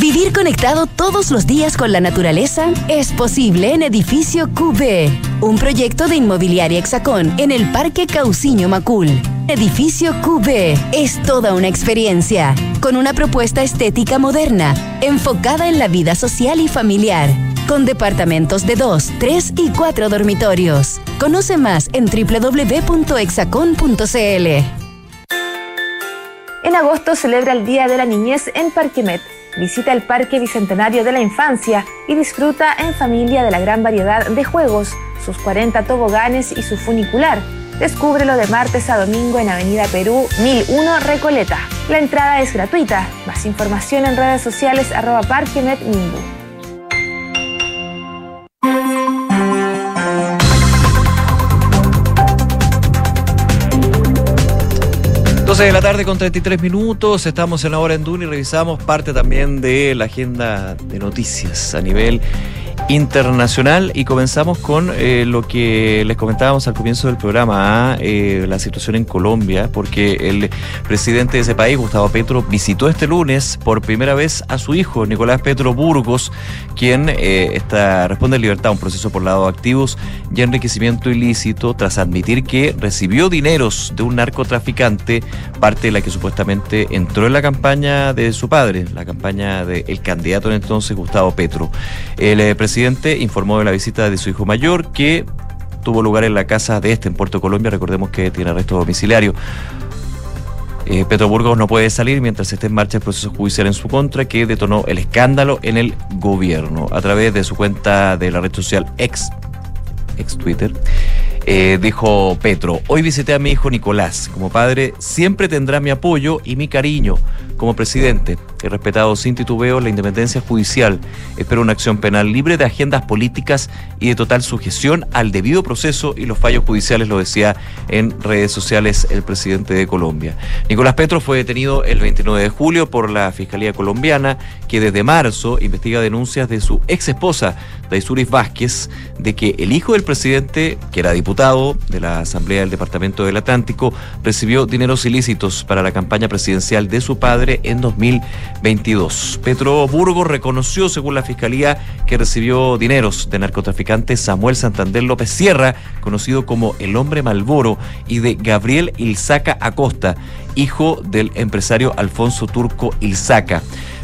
Vivir conectado todos los días con la naturaleza es posible en Edificio QB, un proyecto de inmobiliaria Hexacón en el Parque Cauciño Macul. Edificio QB es toda una experiencia, con una propuesta estética moderna, enfocada en la vida social y familiar, con departamentos de 2, 3 y 4 dormitorios. Conoce más en www.hexacon.cl. En agosto celebra el Día de la Niñez en Parquemet. Visita el Parque Bicentenario de la Infancia y disfruta en familia de la gran variedad de juegos, sus 40 toboganes y su funicular. Descúbrelo de martes a domingo en Avenida Perú 1001 Recoleta. La entrada es gratuita. Más información en redes sociales arroba 12 de la tarde con 33 minutos, estamos en la hora en Duna y revisamos parte también de la agenda de noticias a nivel internacional y comenzamos con eh, lo que les comentábamos al comienzo del programa, eh, la situación en Colombia, porque el presidente de ese país, Gustavo Petro, visitó este lunes por primera vez a su hijo, Nicolás Petro Burgos, quien eh, está, responde en libertad a un proceso por lado de activos y enriquecimiento ilícito tras admitir que recibió dineros de un narcotraficante, parte de la que supuestamente entró en la campaña de su padre, la campaña del candidato en entonces, Gustavo Petro. El eh, presidente informó de la visita de su hijo mayor que tuvo lugar en la casa de este en Puerto Colombia. Recordemos que tiene arresto domiciliario. Eh, Petro Burgos no puede salir mientras esté en marcha el proceso judicial en su contra que detonó el escándalo en el gobierno. A través de su cuenta de la red social ex, ex Twitter, eh, dijo Petro, hoy visité a mi hijo Nicolás. Como padre siempre tendrá mi apoyo y mi cariño. Como presidente, he respetado sin titubeo la independencia judicial. Espero una acción penal libre de agendas políticas y de total sujeción al debido proceso y los fallos judiciales, lo decía en redes sociales el presidente de Colombia. Nicolás Petro fue detenido el 29 de julio por la Fiscalía colombiana, que desde marzo investiga denuncias de su ex esposa, Daisuris Vázquez, de que el hijo del presidente, que era diputado de la Asamblea del Departamento del Atlántico, recibió dineros ilícitos para la campaña presidencial de su padre en 2022. Petro Burgos reconoció, según la Fiscalía, que recibió dineros de narcotraficante Samuel Santander López Sierra, conocido como el hombre Malboro, y de Gabriel Ilzaca Acosta, hijo del empresario Alfonso Turco Ilzaca.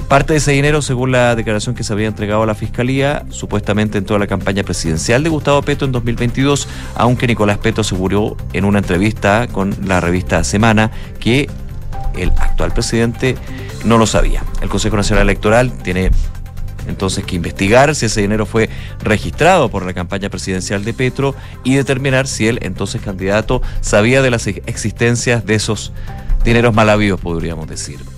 Parte de ese dinero, según la declaración que se había entregado a la Fiscalía, supuestamente en toda la campaña presidencial de Gustavo Petro en 2022, aunque Nicolás Petro aseguró en una entrevista con la revista Semana que el actual presidente no lo sabía. El Consejo Nacional Electoral tiene entonces que investigar si ese dinero fue registrado por la campaña presidencial de Petro y determinar si el entonces candidato sabía de las existencias de esos dineros mal habidos, podríamos decir.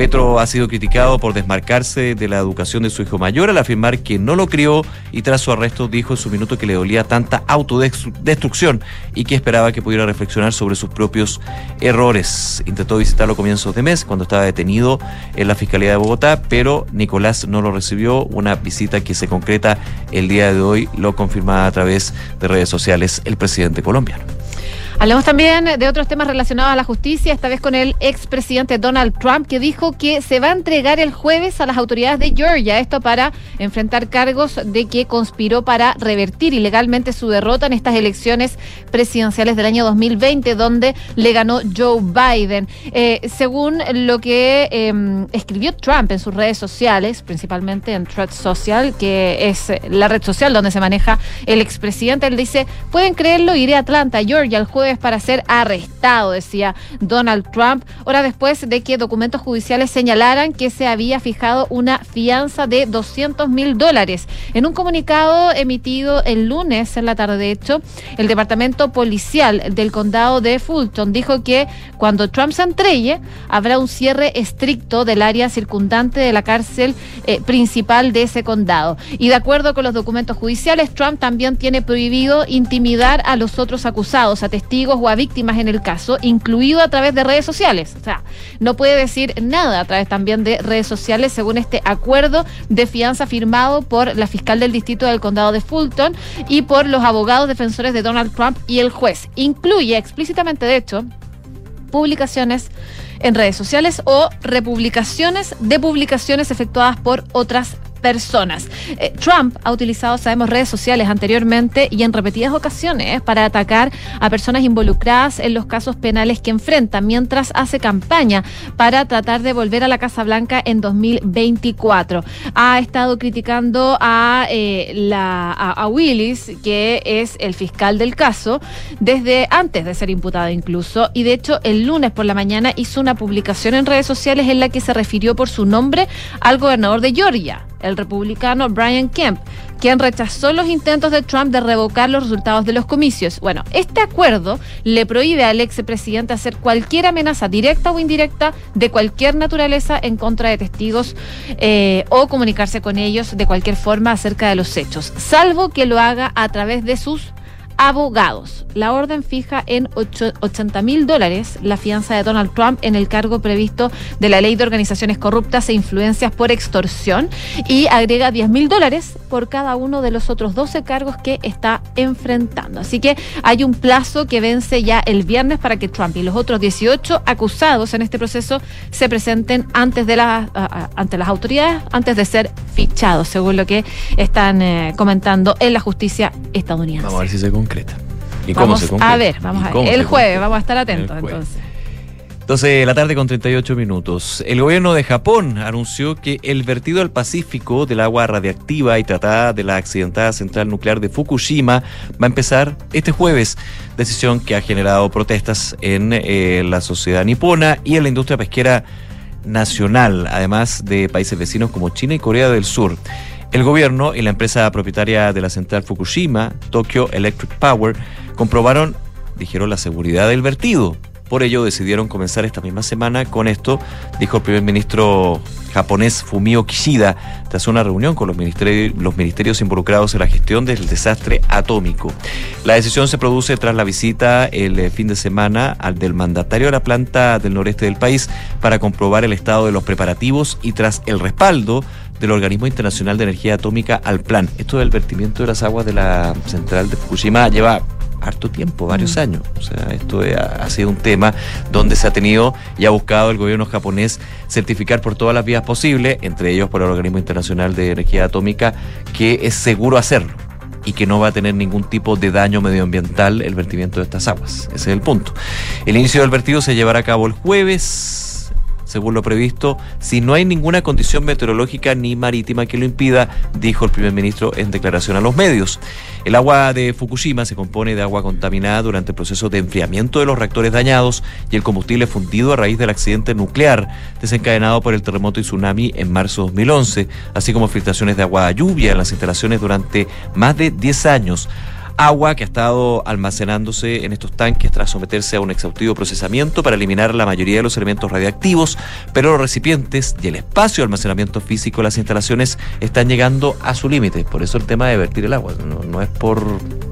Petro ha sido criticado por desmarcarse de la educación de su hijo mayor al afirmar que no lo crió y tras su arresto dijo en su minuto que le dolía tanta autodestrucción y que esperaba que pudiera reflexionar sobre sus propios errores. Intentó visitarlo a comienzos de mes cuando estaba detenido en la Fiscalía de Bogotá, pero Nicolás no lo recibió. Una visita que se concreta el día de hoy lo confirma a través de redes sociales el presidente colombiano. Hablamos también de otros temas relacionados a la justicia, esta vez con el expresidente Donald Trump, que dijo que se va a entregar el jueves a las autoridades de Georgia, esto para enfrentar cargos de que conspiró para revertir ilegalmente su derrota en estas elecciones presidenciales del año 2020, donde le ganó Joe Biden. Eh, según lo que eh, escribió Trump en sus redes sociales, principalmente en Thread Social, que es la red social donde se maneja el expresidente, él dice, pueden creerlo, iré a Atlanta, Georgia, el jueves para ser arrestado, decía Donald Trump, hora después de que documentos judiciales señalaran que se había fijado una fianza de 200 mil dólares. En un comunicado emitido el lunes en la tarde, de hecho, el Departamento Policial del Condado de Fulton dijo que cuando Trump se entregue, habrá un cierre estricto del área circundante de la cárcel eh, principal de ese condado. Y de acuerdo con los documentos judiciales, Trump también tiene prohibido intimidar a los otros acusados, a testigos o a víctimas en el caso, incluido a través de redes sociales. O sea, no puede decir nada a través también de redes sociales según este acuerdo de fianza firmado por la fiscal del distrito del condado de Fulton y por los abogados defensores de Donald Trump y el juez. Incluye explícitamente, de hecho, publicaciones en redes sociales o republicaciones de publicaciones efectuadas por otras personas. Eh, Trump ha utilizado, sabemos, redes sociales anteriormente y en repetidas ocasiones para atacar a personas involucradas en los casos penales que enfrenta mientras hace campaña para tratar de volver a la Casa Blanca en 2024. Ha estado criticando a, eh, la, a, Willis, que es el fiscal del caso, desde antes de ser imputado incluso, y de hecho el lunes por la mañana hizo una publicación en redes sociales en la que se refirió por su nombre al gobernador de Georgia, el republicano Brian Kemp, quien rechazó los intentos de Trump de revocar los resultados de los comicios. Bueno, este acuerdo le prohíbe al expresidente hacer cualquier amenaza directa o indirecta de cualquier naturaleza en contra de testigos eh, o comunicarse con ellos de cualquier forma acerca de los hechos, salvo que lo haga a través de sus abogados. La orden fija en ocho- 80 mil dólares la fianza de Donald Trump en el cargo previsto de la ley de organizaciones corruptas e influencias por extorsión y agrega 10 mil dólares por cada uno de los otros 12 cargos que está enfrentando. Así que hay un plazo que vence ya el viernes para que Trump y los otros 18 acusados en este proceso se presenten antes de la, a- a- ante las autoridades, antes de ser fichados, según lo que están eh, comentando en la justicia estadounidense. Vamos a ver si se concreta. ¿Y cómo se concreta? a ver, vamos ¿Y a ver. El jueves, concreta? vamos a estar atentos entonces. Entonces, la tarde con 38 minutos. El gobierno de Japón anunció que el vertido al Pacífico del agua radiactiva y tratada de la accidentada central nuclear de Fukushima va a empezar este jueves. Decisión que ha generado protestas en eh, la sociedad nipona y en la industria pesquera nacional, además de países vecinos como China y Corea del Sur. El gobierno y la empresa propietaria de la central Fukushima, Tokyo Electric Power, comprobaron, dijeron, la seguridad del vertido. Por ello decidieron comenzar esta misma semana con esto, dijo el primer ministro japonés Fumio Kishida, tras una reunión con los ministerios, involucrados en la gestión del desastre atómico. La decisión se produce tras la visita el eh, fin de semana al del mandatario de la planta del noreste del país para comprobar el estado de los preparativos y tras el respaldo del Organismo Internacional de Energía Atómica al plan. Esto del vertimiento de las aguas de la central de Fukushima lleva harto tiempo, varios años. O sea, esto ha ha sido un tema donde se ha tenido y ha buscado el gobierno japonés certificar por todas las vías posibles, entre ellos por el Organismo Internacional de Energía Atómica, que es seguro hacerlo y que no va a tener ningún tipo de daño medioambiental el vertimiento de estas aguas. Ese es el punto. El inicio del vertido se llevará a cabo el jueves según lo previsto, si no hay ninguna condición meteorológica ni marítima que lo impida, dijo el primer ministro en declaración a los medios. El agua de Fukushima se compone de agua contaminada durante el proceso de enfriamiento de los reactores dañados y el combustible fundido a raíz del accidente nuclear desencadenado por el terremoto y tsunami en marzo de 2011, así como filtraciones de agua a lluvia en las instalaciones durante más de 10 años agua que ha estado almacenándose en estos tanques tras someterse a un exhaustivo procesamiento para eliminar la mayoría de los elementos radiactivos, pero los recipientes y el espacio de almacenamiento físico de las instalaciones están llegando a su límite. Por eso el tema de vertir el agua no, no es por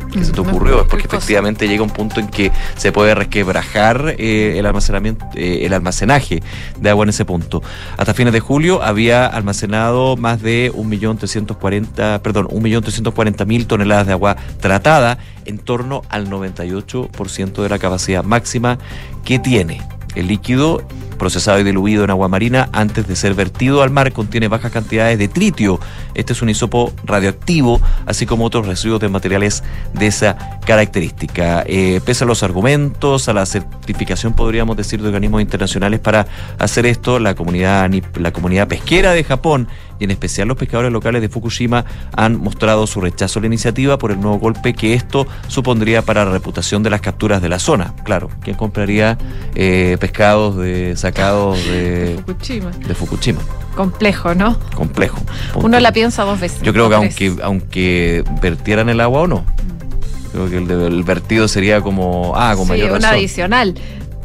que se te ocurrió, es porque efectivamente llega un punto en que se puede resquebrajar eh, el almacenamiento, eh, el almacenaje de agua en ese punto. Hasta fines de julio había almacenado más de 1.340, perdón, 1.340.000 toneladas de agua tratada, en torno al 98% de la capacidad máxima que tiene. El líquido procesado y diluido en agua marina antes de ser vertido al mar contiene bajas cantidades de tritio. Este es un isopo radioactivo, así como otros residuos de materiales de esa característica. Eh, pese a los argumentos, a la certificación, podríamos decir, de organismos internacionales para hacer esto, la comunidad, la comunidad pesquera de Japón y en especial los pescadores locales de Fukushima han mostrado su rechazo a la iniciativa por el nuevo golpe que esto supondría para la reputación de las capturas de la zona. Claro, ¿quién compraría eh, pescados de, sacados de, Fukushima. de Fukushima? Complejo, ¿no? Complejo. punto. Uno la piensa dos veces. Yo creo que aunque, aunque vertieran el agua o no, creo que el, de- el vertido sería como, ah, con sí, mayor un razón. adicional.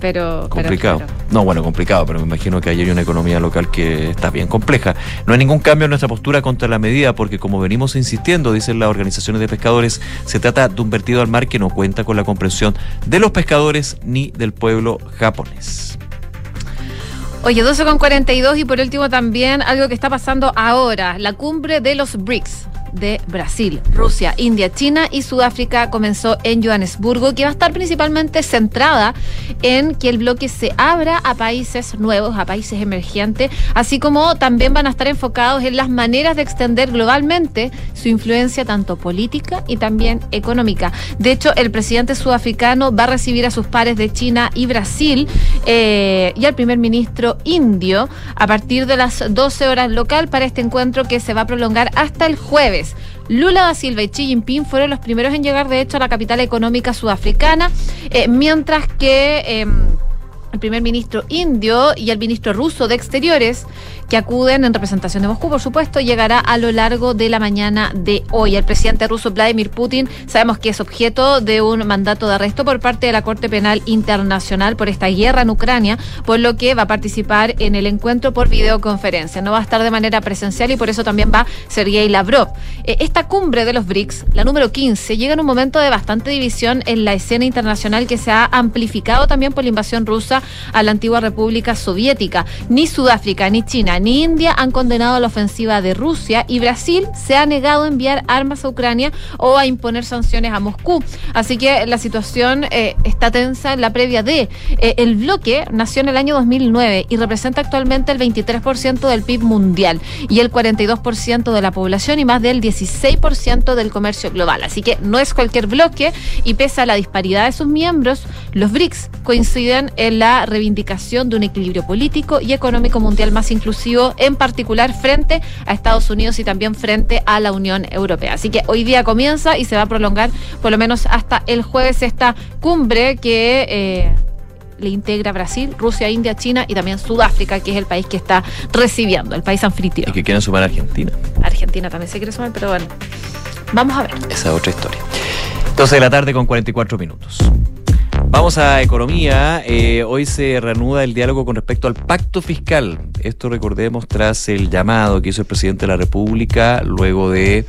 Pero, pero Complicado. claro. No, bueno, complicado, pero me imagino que ahí hay una economía local que está bien compleja. No hay ningún cambio en nuestra postura contra la medida, porque como venimos insistiendo, dicen las organizaciones de pescadores, se trata de un vertido al mar que no cuenta con la comprensión de los pescadores ni del pueblo japonés. Oye, 12 con 42 y por último también algo que está pasando ahora, la cumbre de los BRICS de Brasil, Rusia, India, China y Sudáfrica comenzó en Johannesburgo, que va a estar principalmente centrada en que el bloque se abra a países nuevos, a países emergentes, así como también van a estar enfocados en las maneras de extender globalmente su influencia tanto política y también económica. De hecho, el presidente sudafricano va a recibir a sus pares de China y Brasil eh, y al primer ministro indio a partir de las 12 horas local para este encuentro que se va a prolongar hasta el jueves. Lula da Silva y Xi Jinping fueron los primeros en llegar, de hecho, a la capital económica sudafricana, eh, mientras que... em, el primer ministro indio y el ministro ruso de Exteriores, que acuden en representación de Moscú, por supuesto, llegará a lo largo de la mañana de hoy. El presidente ruso Vladimir Putin sabemos que es objeto de un mandato de arresto por parte de la Corte Penal Internacional por esta guerra en Ucrania, por lo que va a participar en el encuentro por videoconferencia. No va a estar de manera presencial y por eso también va Sergei Lavrov. Eh, esta cumbre de los BRICS, la número 15, llega en un momento de bastante división en la escena internacional que se ha amplificado también por la invasión rusa a la antigua República Soviética. Ni Sudáfrica, ni China, ni India han condenado la ofensiva de Rusia y Brasil se ha negado a enviar armas a Ucrania o a imponer sanciones a Moscú. Así que la situación eh, está tensa en la previa de. Eh, el bloque nació en el año 2009 y representa actualmente el 23% del PIB mundial y el 42% de la población y más del 16% del comercio global. Así que no es cualquier bloque y pese a la disparidad de sus miembros, los BRICS coinciden en la reivindicación de un equilibrio político y económico mundial más inclusivo, en particular frente a Estados Unidos y también frente a la Unión Europea. Así que hoy día comienza y se va a prolongar por lo menos hasta el jueves esta cumbre que... Eh, le integra Brasil, Rusia, India, China y también Sudáfrica, que es el país que está recibiendo, el país anfitrión. Y que quieren sumar a Argentina. Argentina también se quiere sumar, pero bueno, vamos a ver. Esa es otra historia. 12 de la tarde con 44 minutos. Vamos a economía. Eh, hoy se reanuda el diálogo con respecto al pacto fiscal. Esto recordemos tras el llamado que hizo el presidente de la República luego de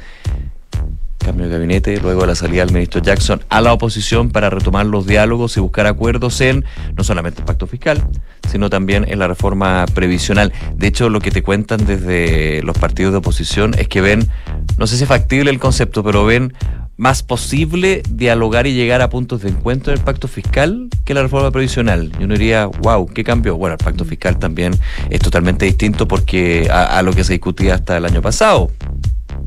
cambio de gabinete, luego de la salida del ministro Jackson a la oposición para retomar los diálogos y buscar acuerdos en no solamente el pacto fiscal, sino también en la reforma previsional. De hecho, lo que te cuentan desde los partidos de oposición es que ven, no sé si es factible el concepto, pero ven más posible dialogar y llegar a puntos de encuentro en el pacto fiscal que la reforma previsional. Y uno diría, wow, ¿qué cambió? Bueno, el pacto fiscal también es totalmente distinto porque a, a lo que se discutía hasta el año pasado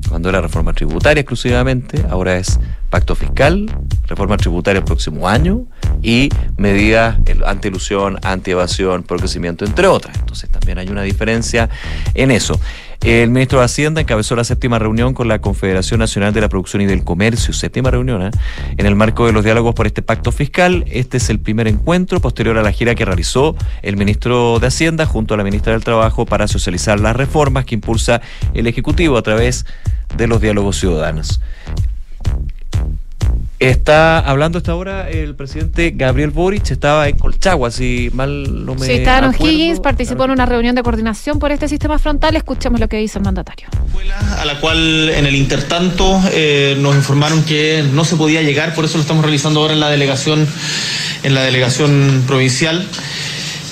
cuando era reforma tributaria exclusivamente, ahora es pacto fiscal, reforma tributaria el próximo año y medidas anti-ilusión, anti-evasión, por crecimiento, entre otras. Entonces también hay una diferencia en eso. El ministro de Hacienda encabezó la séptima reunión con la Confederación Nacional de la Producción y del Comercio, séptima reunión, ¿eh? en el marco de los diálogos por este pacto fiscal. Este es el primer encuentro posterior a la gira que realizó el ministro de Hacienda junto a la ministra del Trabajo para socializar las reformas que impulsa el Ejecutivo a través de los diálogos ciudadanos. Está hablando hasta ahora el presidente Gabriel Boric, estaba en Colchagua, si mal no me Sí, estaba en. O'Higgins, participó en una reunión de coordinación por este sistema frontal. Escuchemos lo que dice el mandatario. a la cual en el intertanto eh, nos informaron que no se podía llegar, por eso lo estamos realizando ahora en la delegación, en la delegación provincial.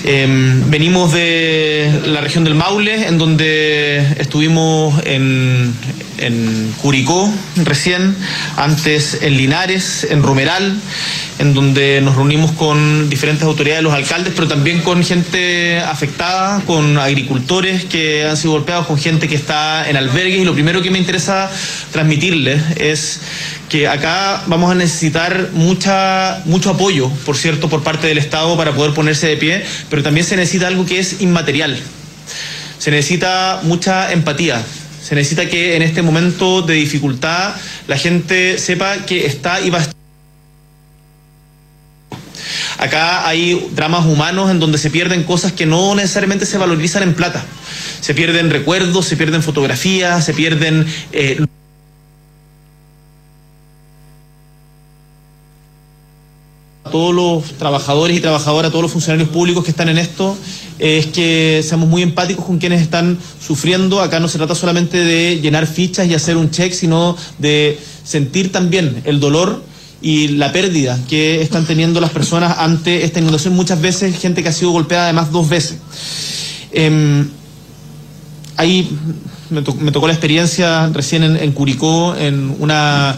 Eh, venimos de la región del Maule, en donde estuvimos en, en Curicó recién, antes en Linares, en Romeral, en donde nos reunimos con diferentes autoridades, los alcaldes, pero también con gente afectada, con agricultores que han sido golpeados, con gente que está en albergues. Y lo primero que me interesa transmitirles es que acá vamos a necesitar mucha, mucho apoyo, por cierto, por parte del Estado para poder ponerse de pie, pero también se necesita algo que es inmaterial. Se necesita mucha empatía. Se necesita que en este momento de dificultad la gente sepa que está y va a estar. Acá hay dramas humanos en donde se pierden cosas que no necesariamente se valorizan en plata. Se pierden recuerdos, se pierden fotografías, se pierden... eh, todos los trabajadores y trabajadoras, todos los funcionarios públicos que están en esto, es que seamos muy empáticos con quienes están sufriendo. Acá no se trata solamente de llenar fichas y hacer un check, sino de sentir también el dolor y la pérdida que están teniendo las personas ante esta inundación. Muchas veces gente que ha sido golpeada además dos veces. Em, ahí me, to- me tocó la experiencia recién en Curicó, en una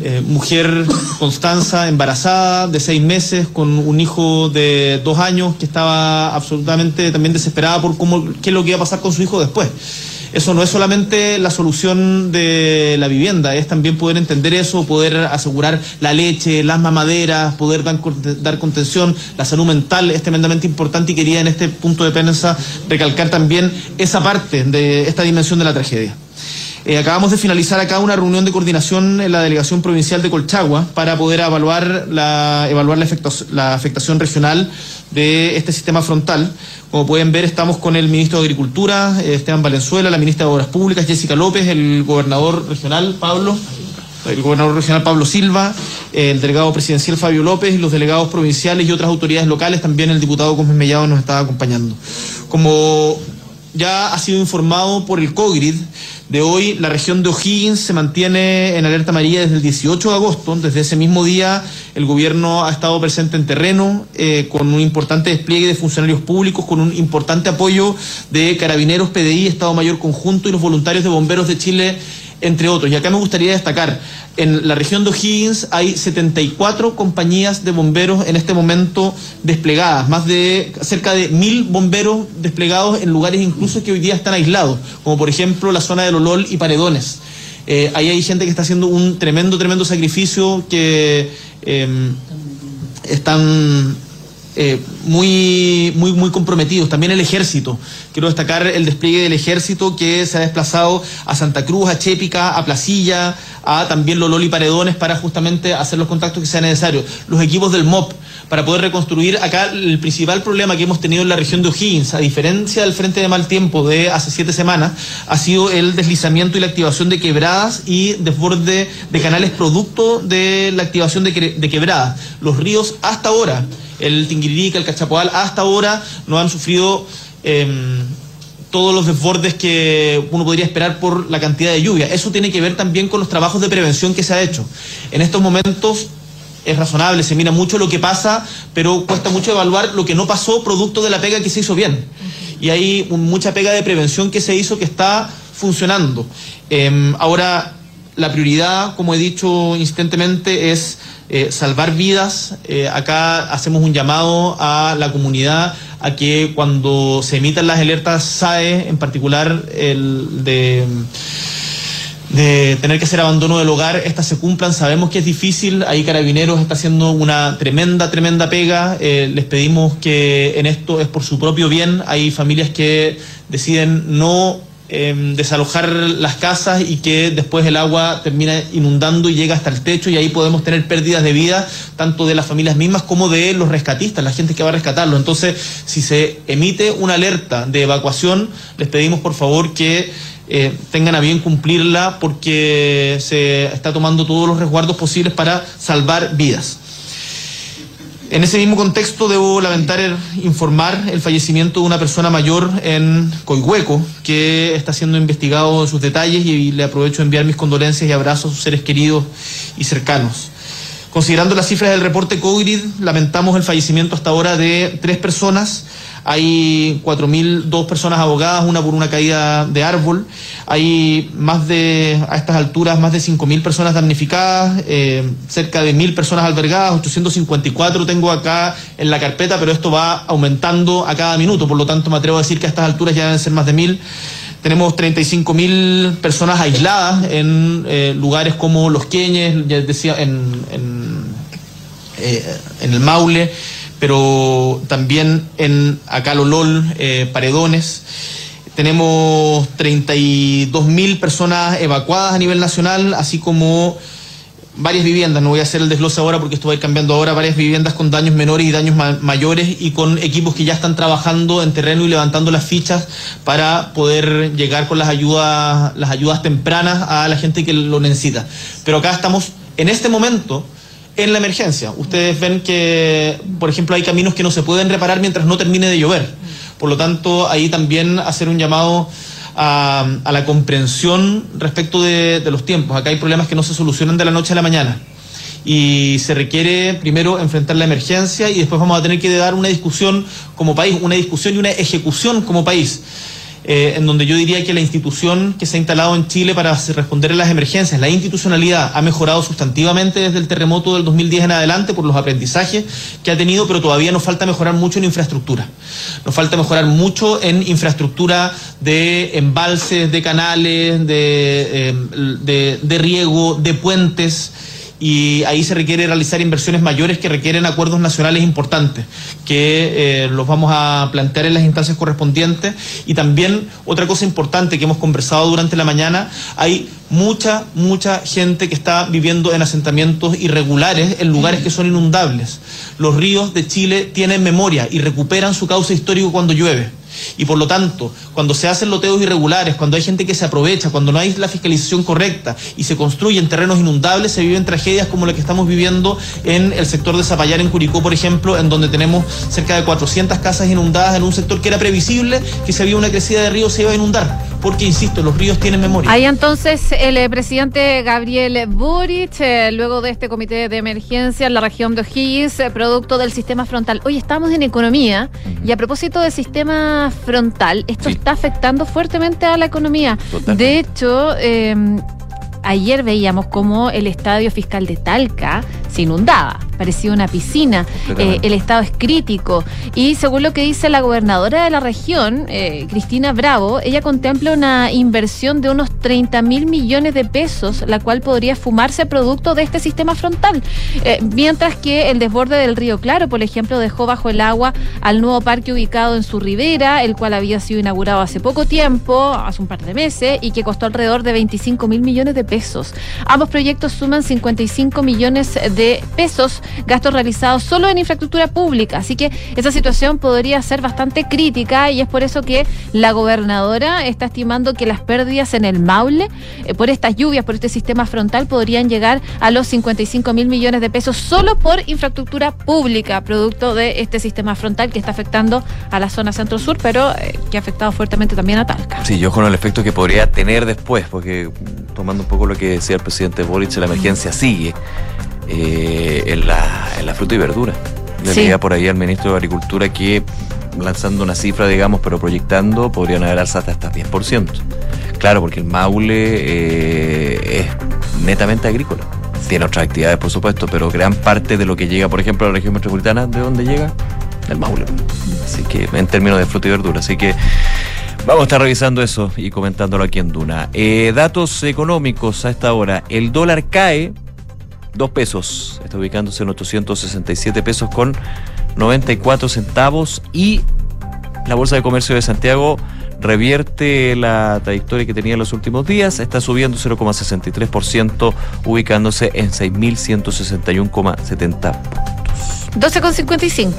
eh, mujer, Constanza, embarazada de seis meses, con un hijo de dos años que estaba absolutamente también desesperada por cómo, qué es lo que iba a pasar con su hijo después. Eso no es solamente la solución de la vivienda, es también poder entender eso, poder asegurar la leche, las mamaderas, poder dar, conte- dar contención, la salud mental es tremendamente importante y quería en este punto de prensa recalcar también esa parte de esta dimensión de la tragedia. Eh, acabamos de finalizar acá una reunión de coordinación en la delegación provincial de Colchagua para poder evaluar la, evaluar la, afectación, la afectación regional de este sistema frontal. Como pueden ver, estamos con el ministro de Agricultura, eh, Esteban Valenzuela, la ministra de Obras Públicas, Jessica López, el gobernador regional, Pablo, el gobernador regional Pablo Silva, el delegado presidencial Fabio López los delegados provinciales y otras autoridades locales, también el diputado Gómez Mellado nos está acompañando. Como ya ha sido informado por el COGRID, de hoy la región de O'Higgins se mantiene en alerta amarilla desde el 18 de agosto. Desde ese mismo día el gobierno ha estado presente en terreno eh, con un importante despliegue de funcionarios públicos, con un importante apoyo de carabineros, PDI, Estado Mayor Conjunto y los voluntarios de bomberos de Chile entre otros. Y acá me gustaría destacar, en la región de O'Higgins hay 74 compañías de bomberos en este momento desplegadas, más de cerca de mil bomberos desplegados en lugares incluso que hoy día están aislados, como por ejemplo la zona de Lolol y Paredones. Eh, ahí hay gente que está haciendo un tremendo, tremendo sacrificio que eh, están eh, muy, muy, muy comprometidos. También el ejército. Quiero destacar el despliegue del ejército que se ha desplazado a Santa Cruz, a Chépica, a Placilla, a también Lolol y Paredones para justamente hacer los contactos que sean necesarios. Los equipos del MOP para poder reconstruir acá el principal problema que hemos tenido en la región de O'Higgins, a diferencia del frente de mal tiempo de hace siete semanas, ha sido el deslizamiento y la activación de quebradas y desborde de canales producto de la activación de, que- de quebradas. Los ríos hasta ahora, el Tinguiririca, el Cachapoal, hasta ahora no han sufrido em, todos los desbordes que uno podría esperar por la cantidad de lluvia. Eso tiene que ver también con los trabajos de prevención que se ha hecho. En estos momentos es razonable, se mira mucho lo que pasa, pero cuesta mucho evaluar lo que no pasó producto de la pega que se hizo bien. Y hay mucha pega de prevención que se hizo que está funcionando. Em, ahora, la prioridad, como he dicho insistentemente, es eh, salvar vidas. Eh, acá hacemos un llamado a la comunidad a que cuando se emitan las alertas SAE, en particular el de tener que hacer abandono del hogar, estas se cumplan. Sabemos que es difícil, ahí Carabineros está haciendo una tremenda, tremenda pega. Eh, les pedimos que en esto es por su propio bien. Hay familias que deciden no eh, desalojar las casas y que después el agua termina inundando y llega hasta el techo y ahí podemos tener pérdidas de vida tanto de las familias mismas como de los rescatistas, la gente que va a rescatarlo. Entonces, si se emite una alerta de evacuación, les pedimos por favor que eh, tengan a bien cumplirla porque se está tomando todos los resguardos posibles para salvar vidas. En ese mismo contexto debo lamentar el- informar el fallecimiento de una persona mayor en Coihueco que está siendo investigado en sus detalles y le aprovecho de enviar mis condolencias y abrazos a sus seres queridos y cercanos. Considerando las cifras del reporte COGRID, lamentamos el fallecimiento hasta ahora de tres personas. Hay 4.002 personas abogadas, una por una caída de árbol. Hay más de, a estas alturas, más de 5.000 personas damnificadas, eh, cerca de 1.000 personas albergadas, 854 tengo acá en la carpeta, pero esto va aumentando a cada minuto, por lo tanto me atrevo a decir que a estas alturas ya deben ser más de 1.000. Tenemos 35 mil personas aisladas en eh, lugares como Los Queñes, ya decía, en, en, eh, en el Maule, pero también en Acalolol, eh, Paredones. Tenemos 32 mil personas evacuadas a nivel nacional, así como varias viviendas, no voy a hacer el desglose ahora porque esto va a ir cambiando ahora, varias viviendas con daños menores y daños ma- mayores y con equipos que ya están trabajando en terreno y levantando las fichas para poder llegar con las ayudas, las ayudas tempranas a la gente que lo necesita. Pero acá estamos en este momento en la emergencia. Ustedes ven que, por ejemplo, hay caminos que no se pueden reparar mientras no termine de llover. Por lo tanto, ahí también hacer un llamado a, la comprensión respecto de, de los tiempos. Acá hay problemas que no se solucionan de la noche a la mañana. Y se requiere primero enfrentar la emergencia y después vamos a tener que dar una discusión como país, una discusión y una ejecución como país. Eh, en donde yo diría que la institución que se ha instalado en Chile para responder a las emergencias, la institucionalidad ha mejorado sustantivamente desde el terremoto del 2010 en adelante por los aprendizajes que ha tenido, pero todavía nos falta mejorar mucho en infraestructura. Nos falta mejorar mucho en infraestructura de embalses, de canales, de, eh, de, de riego, de puentes. Y ahí se requiere realizar inversiones mayores que requieren acuerdos nacionales importantes, que eh, los vamos a plantear en las instancias correspondientes. Y también otra cosa importante que hemos conversado durante la mañana, hay mucha, mucha gente que está viviendo en asentamientos irregulares en lugares que son inundables. Los ríos de Chile tienen memoria y recuperan su cauce histórico cuando llueve. Y por lo tanto, cuando se hacen loteos irregulares, cuando hay gente que se aprovecha, cuando no hay la fiscalización correcta y se construyen terrenos inundables, se viven tragedias como la que estamos viviendo en el sector de Zapallar, en Curicó, por ejemplo, en donde tenemos cerca de 400 casas inundadas en un sector que era previsible que si había una crecida de río se iba a inundar. Porque, insisto, los ríos tienen memoria. Ahí entonces el eh, presidente Gabriel Boric, eh, luego de este comité de emergencia en la región de O'Higgins, eh, producto del sistema frontal. Hoy estamos en economía y a propósito del sistema frontal, esto Sí. está afectando fuertemente a la economía. Totalmente. De hecho, eh, ayer veíamos cómo el estadio fiscal de Talca se inundaba, parecía una piscina. Eh, el estado es crítico y según lo que dice la gobernadora de la región, eh, Cristina Bravo, ella contempla una inversión de unos 30 mil millones de pesos, la cual podría fumarse producto de este sistema frontal, Eh, mientras que el desborde del río Claro, por ejemplo, dejó bajo el agua al nuevo parque ubicado en su ribera, el cual había sido inaugurado hace poco tiempo, hace un par de meses, y que costó alrededor de 25 mil millones de pesos. Ambos proyectos suman 55 millones de pesos, gastos realizados solo en infraestructura pública. Así que esa situación podría ser bastante crítica y es por eso que la gobernadora está estimando que las pérdidas en el Maule eh, por estas lluvias, por este sistema frontal, podrían llegar a los 55 mil millones de pesos solo por infraestructura pública, producto de este sistema frontal que está afectando a la zona centro-sur, pero eh, que ha afectado fuertemente también a Talca. Sí, yo con el efecto que podría tener después, porque tomando un poco lo que decía el presidente Boric, la emergencia sigue eh, en, la, en la fruta y verdura. Le Sí. leía por ahí al ministro de Agricultura que lanzando una cifra, digamos, pero proyectando, podrían haber alzado hasta 10%. Claro, porque el Maule eh, es netamente agrícola. Tiene otras actividades, por supuesto, pero gran parte de lo que llega, por ejemplo, a la región metropolitana, ¿de dónde llega? Del Maule. Así que, en términos de fruta y verdura. Así que Vamos a estar revisando eso y comentándolo aquí en Duna. Eh, datos económicos a esta hora. El dólar cae dos pesos. Está ubicándose en 867 pesos con 94 centavos. Y la Bolsa de Comercio de Santiago revierte la trayectoria que tenía en los últimos días. Está subiendo 0,63%, ubicándose en 6.161,70. 12 con 55.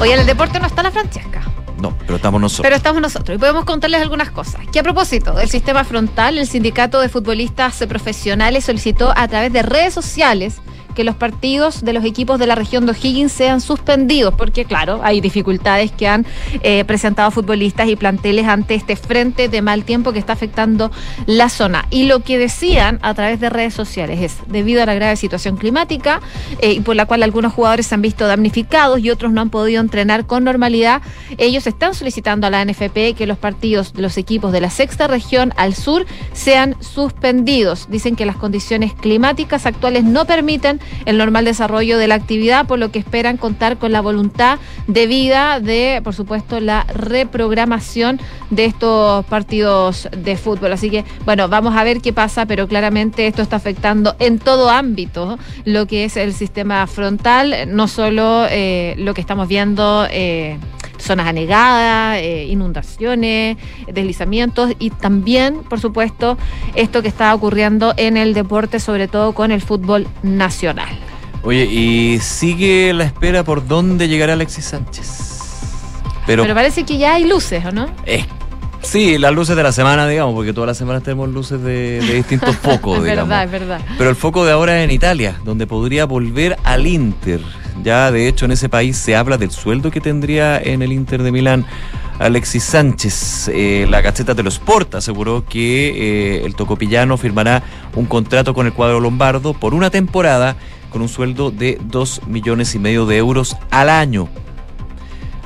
Hoy en el deporte no está la Francesca. No, pero estamos nosotros. Pero estamos nosotros y podemos contarles algunas cosas. Que a propósito del sistema frontal, el sindicato de futbolistas profesionales solicitó a través de redes sociales que los partidos de los equipos de la región de O'Higgins sean suspendidos, porque claro, hay dificultades que han eh, presentado futbolistas y planteles ante este frente de mal tiempo que está afectando la zona. Y lo que decían a través de redes sociales es, debido a la grave situación climática, eh, y por la cual algunos jugadores se han visto damnificados y otros no han podido entrenar con normalidad, ellos están solicitando a la NFP que los partidos de los equipos de la sexta región al sur sean suspendidos. Dicen que las condiciones climáticas actuales no permiten el normal desarrollo de la actividad, por lo que esperan contar con la voluntad de vida de, por supuesto, la reprogramación de estos partidos de fútbol. Así que, bueno, vamos a ver qué pasa, pero claramente esto está afectando en todo ámbito lo que es el sistema frontal, no solo eh, lo que estamos viendo. eh, zonas anegadas, eh, inundaciones, deslizamientos y también, por supuesto, esto que está ocurriendo en el deporte, sobre todo con el fútbol nacional. Oye, y sigue la espera por dónde llegará Alexis Sánchez. Pero, Pero, parece que ya hay luces, ¿o no? eh, sí, las luces de la semana, digamos, porque todas las semanas tenemos luces de, de distintos focos, es digamos. verdad, es verdad. Pero el foco de ahora es en Italia, donde podría volver al Inter. Ya de hecho en ese país se habla del sueldo que tendría en el Inter de Milán Alexis Sánchez. Eh, la Gaceta de los Sport aseguró que eh, el tocopillano firmará un contrato con el cuadro lombardo por una temporada con un sueldo de 2 millones y medio de euros al año.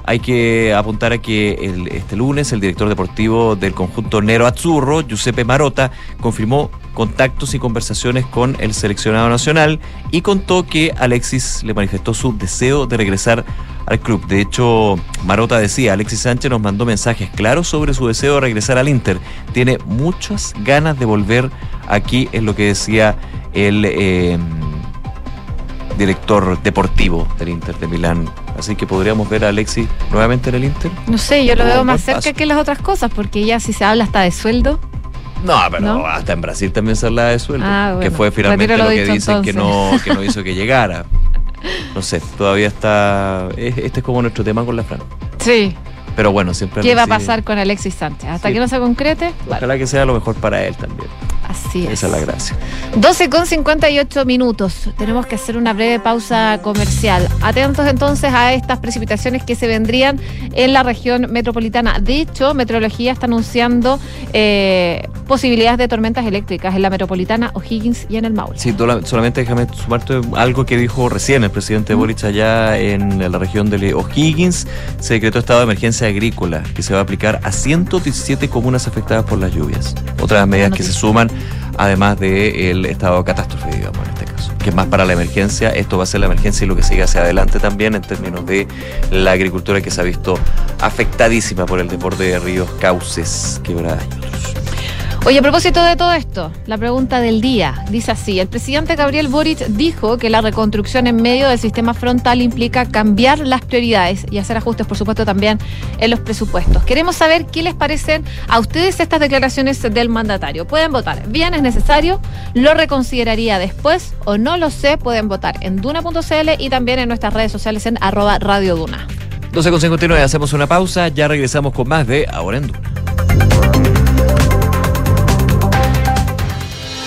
Hay que apuntar a que el- este lunes el director deportivo del conjunto Nero Azzurro, Giuseppe Marota, confirmó contactos y conversaciones con el seleccionado nacional y contó que Alexis le manifestó su deseo de regresar al club. De hecho, Marota decía, Alexis Sánchez nos mandó mensajes claros sobre su deseo de regresar al Inter. Tiene muchas ganas de volver aquí, es lo que decía el eh, director deportivo del Inter de Milán. Así que podríamos ver a Alexis nuevamente en el Inter. No sé, yo lo veo más cerca paso. que las otras cosas, porque ya si se habla hasta de sueldo. No, pero ¿No? hasta en Brasil también se habla de sueldo. Ah, que fue finalmente lo lo que dicen que no, que no hizo que llegara. No sé, todavía está. es- Este es como nuestro tema con la Fran. Sí. Pero bueno, siempre. ¿Qué va a pasar con Alexis Sánchez? Hasta Sí. que no se concrete, Ojalá que sea lo mejor para él también. Así es. Esa es la gracia. 12 con 58 minutos. Tenemos que hacer una breve pausa comercial. Atentos entonces a estas precipitaciones que se vendrían en la región metropolitana. De hecho, Meteorología está anunciando eh, posibilidades de tormentas eléctricas en la metropolitana, O'Higgins y en el Maule. Sí, solamente déjame sumarte algo que dijo recién el presidente Boric allá en la región de O'Higgins. Se decretó estado de emergencia agrícola que se va a aplicar a 117 comunas afectadas por las lluvias. Otras medidas que se suman, además del estado de catástrofe, digamos, en este caso. Que es más para la emergencia, esto va a ser la emergencia y lo que sigue hacia adelante también en términos de la agricultura que se ha visto afectadísima por el desborde de ríos, cauces, otros. Oye, a propósito de todo esto, la pregunta del día dice así: el presidente Gabriel Boric dijo que la reconstrucción en medio del sistema frontal implica cambiar las prioridades y hacer ajustes, por supuesto, también en los presupuestos. Queremos saber qué les parecen a ustedes estas declaraciones del mandatario. Pueden votar. Bien, es necesario. Lo reconsideraría después o no lo sé. Pueden votar en duna.cl y también en nuestras redes sociales en arroba Radio Duna. 12 con 59, hacemos una pausa, ya regresamos con más de Ahora en Duna.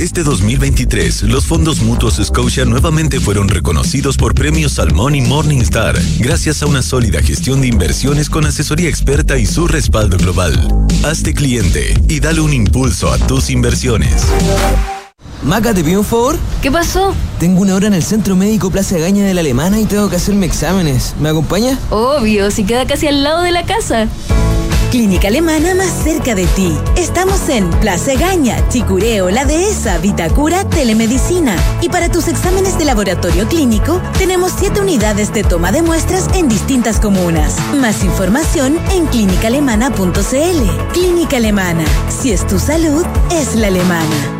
Este 2023, los fondos mutuos Scotia nuevamente fueron reconocidos por premios Salmón y Morningstar, gracias a una sólida gestión de inversiones con asesoría experta y su respaldo global. Hazte cliente y dale un impulso a tus inversiones. Maca, ¿te pido un favor? ¿Qué pasó? Tengo una hora en el Centro Médico Plaza Gaña de la Alemana y tengo que hacerme exámenes. ¿Me acompaña? Obvio, si queda casi al lado de la casa. Clínica Alemana más cerca de ti. Estamos en Plaza Gaña, Chicureo, La Dehesa, Vitacura, Telemedicina. Y para tus exámenes de laboratorio clínico, tenemos siete unidades de toma de muestras en distintas comunas. Más información en clínicaalemana.cl. Clínica Alemana. Si es tu salud, es la alemana.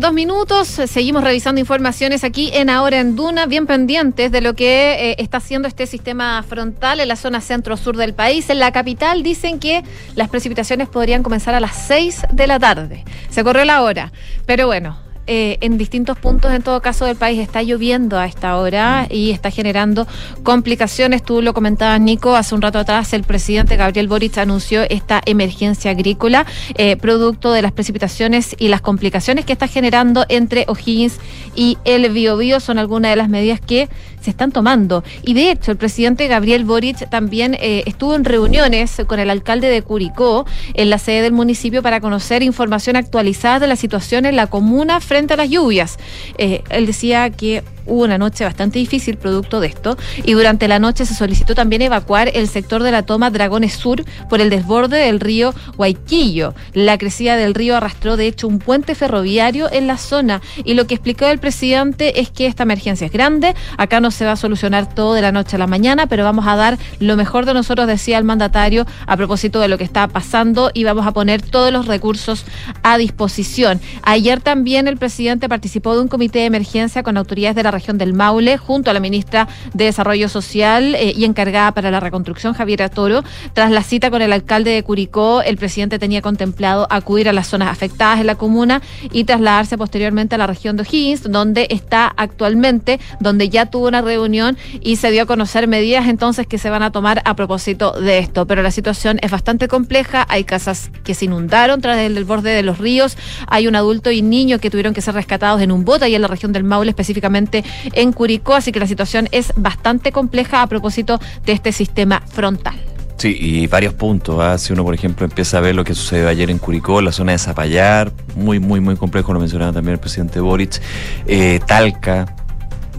dos minutos. Seguimos revisando informaciones aquí en Ahora en Duna, bien pendientes de lo que eh, está haciendo este sistema frontal en la zona centro-sur del país. En la capital dicen que las precipitaciones podrían comenzar a las 6 de la tarde. Se corrió la hora, pero bueno, eh, en distintos puntos, en todo caso, del país está lloviendo a esta hora y está generando complicaciones. Tú lo comentabas, Nico, hace un rato atrás el presidente Gabriel Boric anunció esta emergencia agrícola, eh, producto de las precipitaciones y las complicaciones que está generando entre O'Higgins y el Biobío. Son algunas de las medidas que se están tomando. Y de hecho, el presidente Gabriel Boric también eh, estuvo en reuniones con el alcalde de Curicó, en la sede del municipio, para conocer información actualizada de la situación en la comuna frente a las lluvias. Eh, él decía que hubo una noche bastante difícil producto de esto y durante la noche se solicitó también evacuar el sector de la toma Dragones Sur por el desborde del río Guayquillo. La crecida del río arrastró de hecho un puente ferroviario en la zona y lo que explicó el presidente es que esta emergencia es grande, acá no se va a solucionar todo de la noche a la mañana, pero vamos a dar lo mejor de nosotros, decía el mandatario, a propósito de lo que está pasando y vamos a poner todos los recursos a disposición. Ayer también el presidente participó de un comité de emergencia con autoridades de la región del Maule, junto a la ministra de Desarrollo Social eh, y encargada para la reconstrucción, Javiera Toro. Tras la cita con el alcalde de Curicó, el presidente tenía contemplado acudir a las zonas afectadas en la comuna y trasladarse posteriormente a la región de O'Higgins, donde está actualmente, donde ya tuvo una reunión y se dio a conocer medidas entonces que se van a tomar a propósito de esto. Pero la situación es bastante compleja, hay casas que se inundaron tras el borde de los ríos, hay un adulto y niño que tuvieron que ser rescatados en un bote ahí en la región del Maule, específicamente en Curicó, así que la situación es bastante compleja a propósito de este sistema frontal. Sí, y varios puntos. ¿ah? Si uno, por ejemplo, empieza a ver lo que sucedió ayer en Curicó, la zona de Zapallar, muy, muy, muy complejo, lo mencionaba también el presidente Boric, eh, Talca,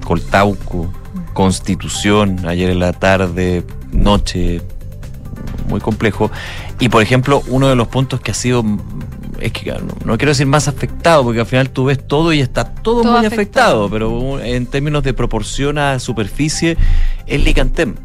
Coltauco, Constitución, ayer en la tarde, noche, muy complejo. Y, por ejemplo, uno de los puntos que ha sido es que no, no, quiero decir más afectado, porque al final tú ves todo y está todo, Todo muy afectado. afectado, pero en términos de proporción a superficie, es Licantem.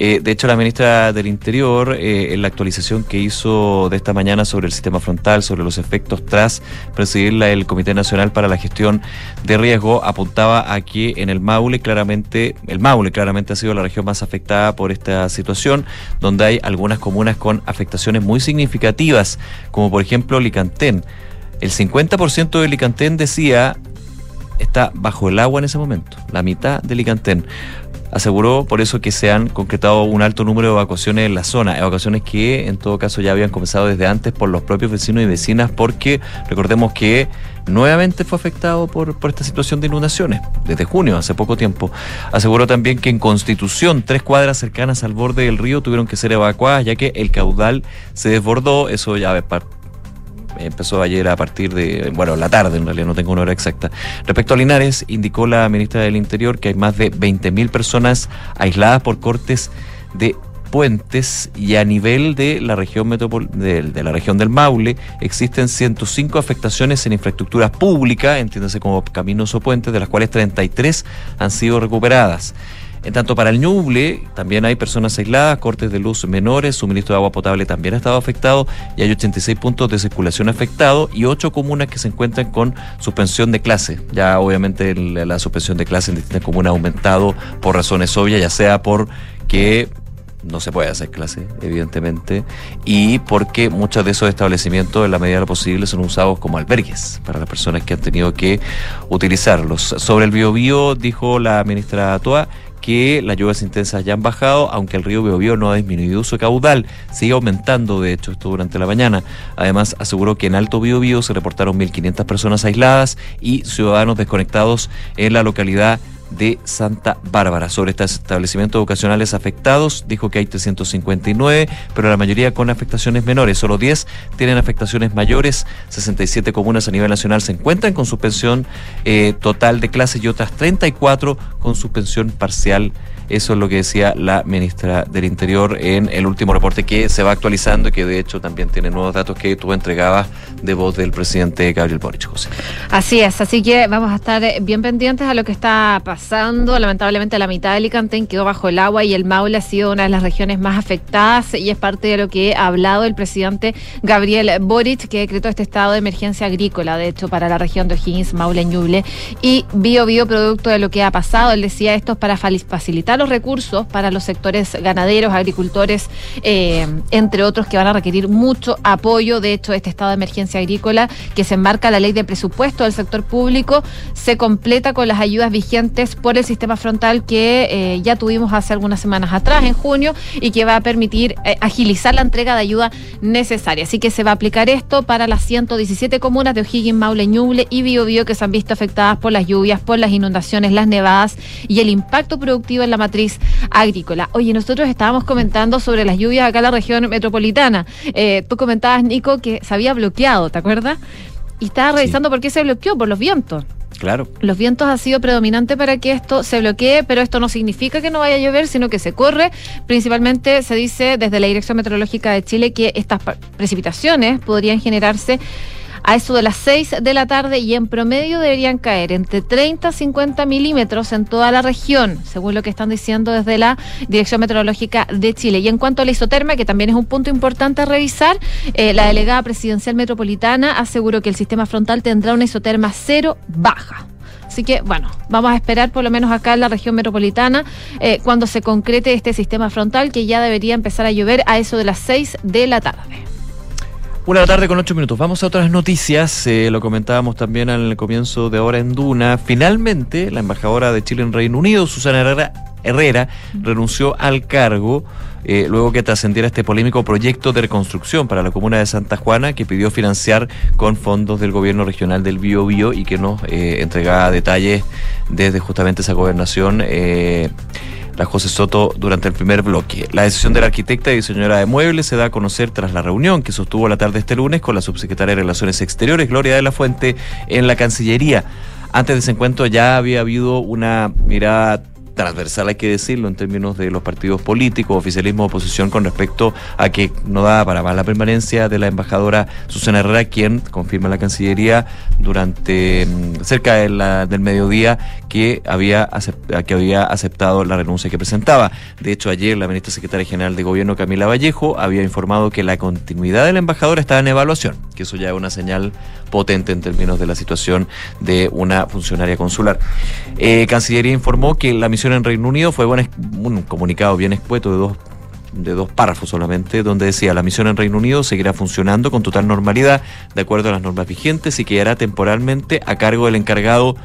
Eh, de hecho, la ministra del Interior, eh, en la actualización que hizo de esta mañana sobre el sistema frontal, sobre los efectos tras presidir el Comité Nacional para la Gestión de Riesgo, apuntaba a que en el Maule claramente, el Maule claramente ha sido la región más afectada por esta situación, donde hay algunas comunas con afectaciones muy significativas, como por ejemplo Licantén. El 50% de Licantén decía está bajo el agua en ese momento, la mitad de Licantén. Aseguró por eso que se han concretado un alto número de evacuaciones en la zona, evacuaciones que en todo caso ya habían comenzado desde antes por los propios vecinos y vecinas, porque recordemos que nuevamente fue afectado por, por esta situación de inundaciones, desde junio, hace poco tiempo. Aseguró también que en Constitución, tres cuadras cercanas al borde del río tuvieron que ser evacuadas, ya que el caudal se desbordó, eso ya par- empezó ayer a partir de, bueno, la tarde en realidad, no tengo una hora exacta. Respecto a Linares, indicó la ministra del Interior que hay más de 20.000 personas aisladas por cortes de puentes y a nivel de la región metropol de, la región del Maule existen 105 afectaciones en infraestructura pública, entiéndase como caminos o puentes, de las cuales 33 han sido recuperadas. En tanto, para el Ñuble también hay personas aisladas, cortes de luz menores, suministro de agua potable también ha estado afectado y hay 86 puntos de circulación afectados y 8 comunas que se encuentran con suspensión de clase. Ya obviamente la suspensión de clase en distintas comunas ha aumentado por razones obvias, ya sea por que no se puede hacer clase, evidentemente, y porque muchos de esos establecimientos, en la medida de lo posible, son usados como albergues para las personas que han tenido que utilizarlos. Sobre el biobío, dijo la ministra Toa que las lluvias intensas ya han bajado, aunque el río Biobío no ha disminuido su caudal, sigue aumentando, de hecho, esto durante la mañana. Además, aseguró que en Alto Biobío se reportaron 1.500 personas aisladas y ciudadanos desconectados en la localidad de Santa Bárbara. Sobre estos establecimientos educacionales afectados, dijo que hay 359, pero la mayoría con afectaciones menores. Solo 10 tienen afectaciones mayores. 67 comunas a nivel nacional se encuentran con suspensión eh, total de clases y otras 34 con suspensión parcial Eso es lo que decía la ministra del Interior en el último reporte que se va actualizando y que de hecho también tiene nuevos datos que tú entregabas de voz del presidente Gabriel Boric, José. Así es, así que vamos a estar eh, bien pendientes a lo que está pasando. Lamentablemente la mitad de Alicante quedó bajo el agua y el Maule ha sido una de las regiones más afectadas y es parte de lo que ha hablado el presidente Gabriel Boric, que decretó este estado de emergencia agrícola, de hecho, para la región de O'Higgins, Maule, Ñuble y Bio Bio, producto de lo que ha pasado. Él decía esto es para facilitar los recursos para los sectores ganaderos, agricultores, eh, entre otros, que van a requerir mucho apoyo. De hecho, este estado de emergencia agrícola que se enmarca la ley de presupuesto del sector público se completa con las ayudas vigentes por el sistema frontal que eh, ya tuvimos hace algunas semanas atrás, en junio, y que va a permitir eh, agilizar la entrega de ayuda necesaria. Así que se va a aplicar esto para las 117 comunas de O'Higgins, Maule, Ñuble y Biobío que se han visto afectadas por las lluvias, por las inundaciones, las nevadas y el impacto productivo en la matriz agrícola. Oye, nosotros estábamos comentando sobre las lluvias acá en la región metropolitana. Eh, tú comentabas, Nico, que se había bloqueado, ¿te acuerdas? Y estaba revisando por qué se bloqueó, por los vientos. Claro. Los vientos han sido predominantes para que esto se bloquee, pero esto no significa que no vaya a llover, sino que se corre. Principalmente se dice desde la Dirección Meteorológica de Chile que estas precipitaciones podrían generarse a eso de las 6 de la tarde y en promedio deberían caer entre 30 a 50 milímetros en toda la región, según lo que están diciendo desde la Dirección Meteorológica de Chile. Y en cuanto a la isoterma, que también es un punto importante a revisar, eh, la delegada presidencial metropolitana aseguró que el sistema frontal tendrá una isoterma cero baja. Así que, bueno, vamos a esperar por lo menos acá en la región metropolitana eh, cuando se concrete este sistema frontal que ya debería empezar a llover a eso de las 6 de la tarde. Una tarde con ocho minutos. Vamos a otras noticias. Eh, lo comentábamos también al comienzo de ahora en Duna. Finalmente, la embajadora de Chile en Reino Unido, Susana Herrera, Herrera renunció al cargo eh, luego que trascendiera este polémico proyecto de reconstrucción para la comuna de Santa Juana que pidió financiar con fondos del gobierno regional del Bío Bío y que nos eh, entregaba detalles desde justamente esa gobernación la José Soto durante el primer bloque. La decisión de la arquitecta y diseñadora de muebles se da a conocer tras la reunión que sostuvo la tarde este lunes con la subsecretaria de Relaciones Exteriores, Gloria de la Fuente, en la Cancillería. Antes de ese encuentro ya había habido una mirada transversal, hay que decirlo, en términos de los partidos políticos, oficialismo, oposición, con respecto a que no da para más la permanencia de la embajadora Susana Herrera, quien confirma la Cancillería durante mm, cerca del mediodía que había, que había aceptado la renuncia que presentaba. De hecho, ayer la ministra secretaria general de Gobierno, Camila Vallejo, había informado que la continuidad de la embajadora estaba en evaluación, que eso ya es una señal potente en términos de la situación de una funcionaria consular. Eh, Cancillería informó que la misión en Reino Unido fue un comunicado bien escueto de dos de dos párrafos solamente, donde decía la misión en Reino Unido seguirá funcionando con total normalidad de acuerdo a las normas vigentes y quedará temporalmente a cargo del encargado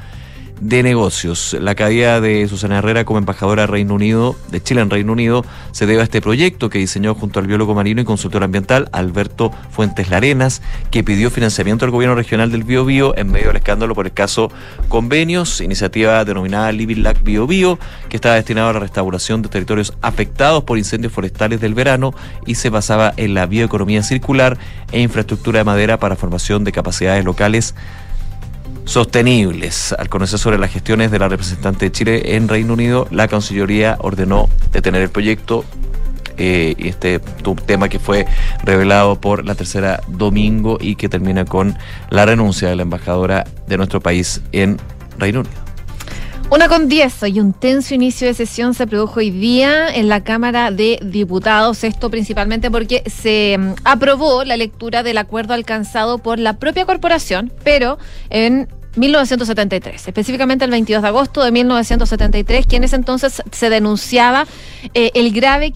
de negocios. La caída de Susana Herrera como embajadora de Reino Unido, de Chile en Reino Unido, se debe a este proyecto que diseñó junto al biólogo marino y consultor ambiental Alberto Fuentes Larenas, que pidió financiamiento al gobierno regional del Bio Bio en medio del escándalo por el caso Convenios, iniciativa denominada Living Lac Bio que estaba destinada a la restauración de territorios afectados por incendios forestales del verano y se basaba en la bioeconomía circular e infraestructura de madera para formación de capacidades locales sostenibles. Al conocer sobre las gestiones de la representante de Chile en Reino Unido, la Cancillería ordenó detener el proyecto. Eh, este tema que fue revelado por la tercera domingo y que termina con la renuncia de la embajadora de nuestro país en Reino Unido. Una con diez y un tenso inicio de sesión se produjo hoy día en la Cámara de Diputados. Esto principalmente porque se mm, aprobó la lectura del acuerdo alcanzado por la propia corporación, pero en 1973, específicamente el 22 de agosto de 1973, que en ese entonces se denunciaba eh, el grave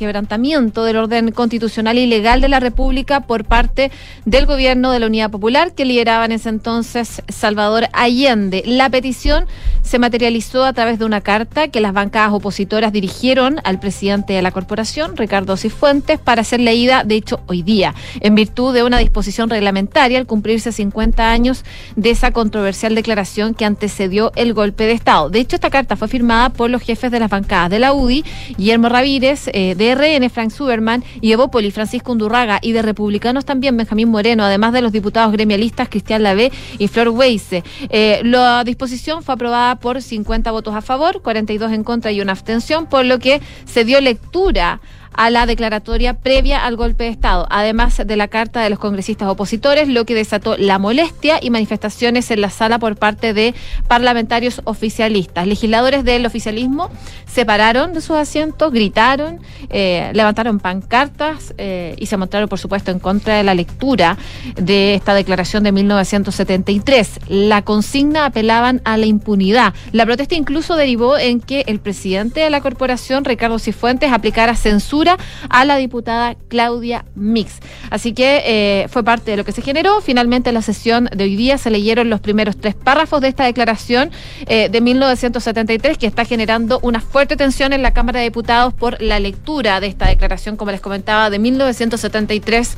quebrantamiento del orden constitucional y legal de la República por parte del gobierno de la Unidad Popular que lideraba en ese entonces Salvador Allende. La petición se materializó a través de una carta que las bancadas opositoras dirigieron al presidente de la corporación, Ricardo Cifuentes, para ser leída, de hecho, hoy día, en virtud de una disposición reglamentaria al cumplirse 50 años de esa controversial declaración que antecedió el golpe de Estado. De hecho, esta carta fue firmada por los jefes de las bancadas de la UDI, Guillermo Ramírez, eh, de de RN, Frank Suberman, y Evópoli, Francisco Undurraga, y de Republicanos también, Benjamín Moreno, además de los diputados gremialistas Cristian Lavé y Flor Weise. Eh, la disposición fue aprobada por 50 votos a favor, 42 en contra y una abstención, por lo que se dio lectura a la declaratoria previa al golpe de Estado, además de la carta de los congresistas opositores, lo que desató la molestia y manifestaciones en la sala por parte de parlamentarios oficialistas. Legisladores del oficialismo se pararon de sus asientos, gritaron, eh, levantaron pancartas eh, y se mostraron, por supuesto, en contra de la lectura de esta declaración de 1973. La consigna apelaban a la impunidad. La protesta incluso derivó en que el presidente de la corporación, Ricardo Cifuentes, aplicara censura a la diputada Claudia Mix. Así que eh, fue parte de lo que se generó. Finalmente, en la sesión de hoy día se leyeron los primeros tres párrafos de esta declaración eh, de 1973 que está generando una fuerte tensión en la Cámara de Diputados por la lectura de esta declaración, como les comentaba, de 1973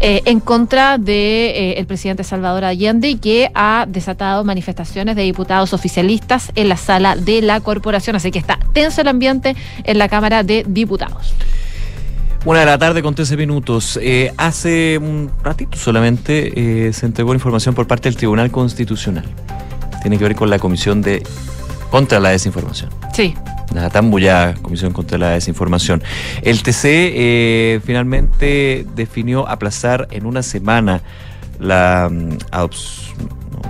eh, en contra del de, el presidente Salvador Allende y que ha desatado manifestaciones de diputados oficialistas en la sala de la corporación. Así que está tenso el ambiente en la Cámara de Diputados. Una de la tarde con 13 minutos. Eh, hace un ratito solamente eh, se entregó información por parte del Tribunal Constitucional. Tiene que ver con la Comisión de contra la Desinformación. Sí. La tan bullada Comisión contra la Desinformación. El TC eh, finalmente definió aplazar en una semana la um,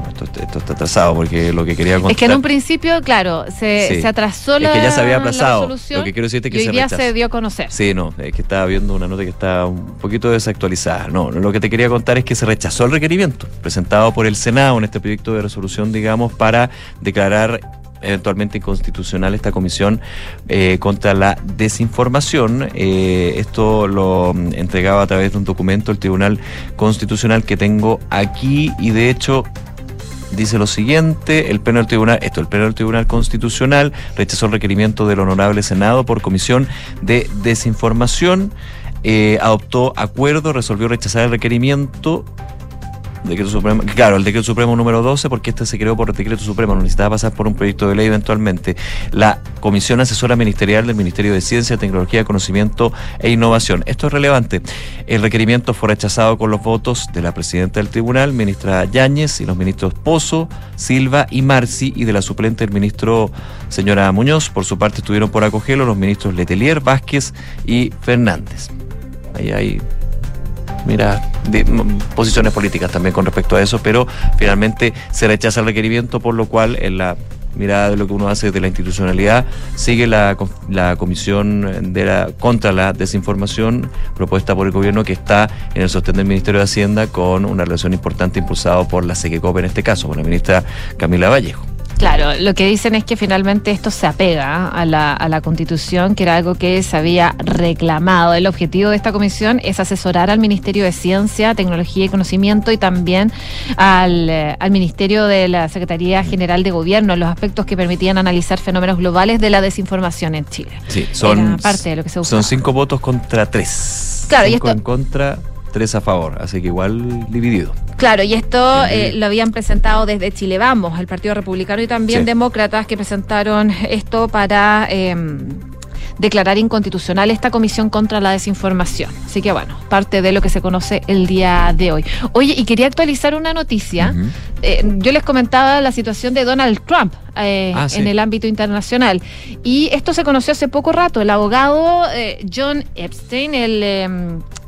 esto, está atrasado porque lo que quería contar. Es que en un principio, claro, se, se atrasó la. Es que ya se había aplazado. Lo que quiero decirte es que y hoy día se dio a conocer. Sí, no, es que estaba viendo una nota que está un poquito desactualizada. No, lo que te quería contar es que se rechazó el requerimiento presentado por el Senado en este proyecto de resolución, digamos, para declarar eventualmente inconstitucional esta comisión eh, contra la desinformación. Eh, esto lo entregaba a través de un documento el Tribunal Constitucional que tengo aquí y de hecho dice lo siguiente, el pleno del tribunal, esto, el Tribunal Constitucional rechazó el requerimiento del Honorable Senado por comisión de desinformación, eh, adoptó acuerdo, resolvió rechazar el requerimiento Decreto Supremo, claro, el decreto supremo número 12, porque este se creó por decreto supremo, no necesitaba pasar por un proyecto de ley eventualmente. La Comisión Asesora Ministerial del Ministerio de Ciencia, Tecnología, Conocimiento e Innovación. Esto es relevante. El requerimiento fue rechazado con los votos de la presidenta del tribunal, ministra Yáñez, y los ministros Pozo, Silva y Marci, y de la suplente el ministro señora Muñoz. Por su parte estuvieron por acogerlo los ministros Letelier, Vázquez y Fernández. Ahí hay mira, de, posiciones políticas también con respecto a eso, pero finalmente se rechaza el requerimiento, por lo cual en la mirada de lo que uno hace de la institucionalidad, sigue la, la comisión de la, contra la desinformación propuesta por el gobierno que está en el sostén del Ministerio de Hacienda con una relación importante impulsada por la SEQECOP en este caso, con la ministra Camila Vallejo. Claro, lo que dicen es que finalmente esto se apega a la, a la constitución, que era algo que se había reclamado. El objetivo de esta comisión es asesorar al Ministerio de Ciencia, Tecnología y Conocimiento y también al, eh, al Ministerio de la Secretaría General de Gobierno los aspectos que permitían analizar fenómenos globales de la desinformación en Chile. Sí, son, parte de lo que se son cinco votos contra tres. Claro, cinco y esto, en contra tres a favor, así que igual dividido. Claro, y esto eh, lo habían presentado desde Chile Vamos, el Partido Republicano y también Sí. demócratas que presentaron esto para eh, declarar inconstitucional esta comisión contra la desinformación. Así que bueno, parte de lo que se conoce el día de hoy. Oye, y quería actualizar una noticia. Eh, yo les comentaba la situación de Donald Trump eh, Ah, sí. en el ámbito internacional. Y esto se conoció hace poco rato. El abogado eh, John Epstein, el, eh,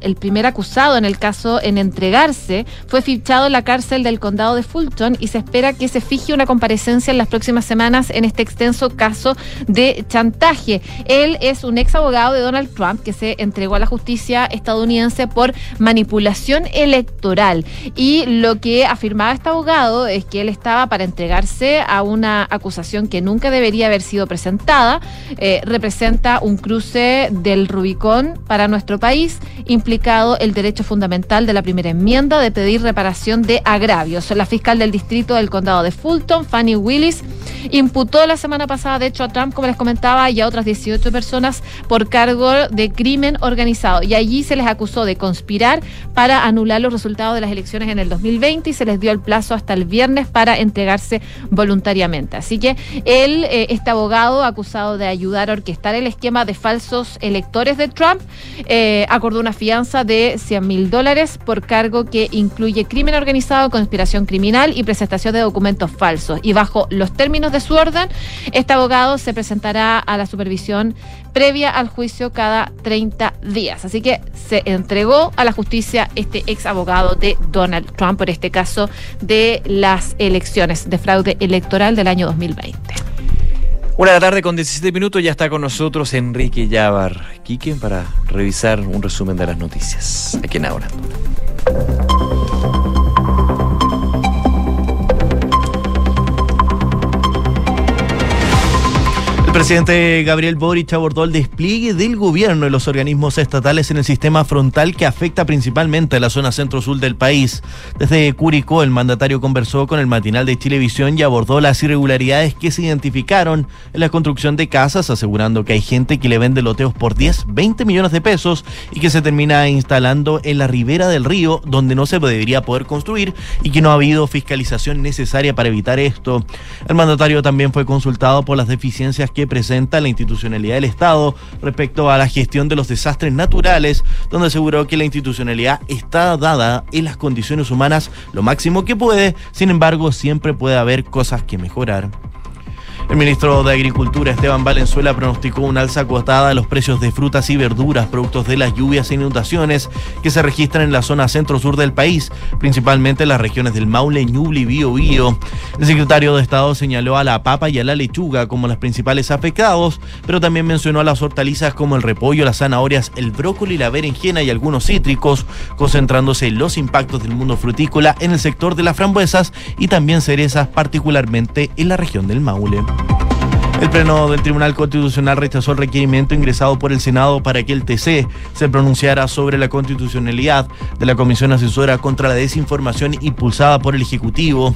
el primer acusado en el caso en entregarse, fue fichado en la cárcel del condado de Fulton y se espera que se fije una comparecencia en las próximas semanas en este extenso caso de chantaje. Él es un ex abogado de Donald Trump que se entregó a la justicia estadounidense por manipulación electoral. Y lo que afirmaba este abogado es que él estaba para entregarse a una acusación que nunca debería haber sido presentada. Eh, representa un cruce del Rubicón para nuestro país, implicado el derecho fundamental de la primera enmienda de pedir reparación de agravios. La fiscal del distrito del condado de Fulton, Fanny Willis, imputó la semana pasada, de hecho, a Trump, como les comentaba, y a otras 18 personas por cargo de crimen organizado. Y allí se les acusó de conspirar para anular los resultados de las elecciones en el 2020 y se les dio el plazo hasta el viernes para entregarse voluntariamente. Así que él, eh, este abogado acusado de ayudar a orquestar el esquema de falsos electores de Trump, eh, acordó una fianza de 100 mil dólares por cargo que incluye crimen organizado, conspiración criminal y presentación de documentos falsos. Y bajo los términos de su orden, este abogado se presentará a la supervisión previa al juicio cada 30 días. Así que se entregó a la justicia este ex abogado de Donald Trump por este caso de las elecciones de fraude electoral del año 2020. Una de la tarde con 17 minutos ya está con nosotros Enrique Yavar Quique para revisar un resumen de las noticias aquí en Ahora. Presidente Gabriel Boric abordó el despliegue del gobierno y los organismos estatales en el sistema frontal que afecta principalmente a la zona centro-sur del país. Desde Curicó, el mandatario conversó con el matinal de Chilevisión y abordó las irregularidades que se identificaron en la construcción de casas, asegurando que hay gente que le vende loteos por 10, 20 millones de pesos y que se termina instalando en la ribera del río donde no se debería poder construir y que no ha habido fiscalización necesaria para evitar esto. El mandatario también fue consultado por las deficiencias que presenta la institucionalidad del Estado respecto a la gestión de los desastres naturales, donde aseguró que la institucionalidad está dada en las condiciones humanas lo máximo que puede, sin embargo siempre puede haber cosas que mejorar. El ministro de Agricultura, Esteban Valenzuela, pronosticó una alza acotada de los precios de frutas y verduras, productos de las lluvias e inundaciones que se registran en la zona centro-sur del país, principalmente en las regiones del Maule, Ñuble y Bío Bío. El secretario de Estado señaló a la papa y a la lechuga como las principales afectados, pero también mencionó a las hortalizas como el repollo, las zanahorias, el brócoli, la berenjena y algunos cítricos, concentrándose los impactos del mundo frutícola en el sector de las frambuesas y también cerezas, particularmente en la región del Maule. El Pleno del Tribunal Constitucional rechazó el requerimiento ingresado por el Senado para que el TC se pronunciara sobre la constitucionalidad de la Comisión Asesora contra la Desinformación impulsada por el Ejecutivo.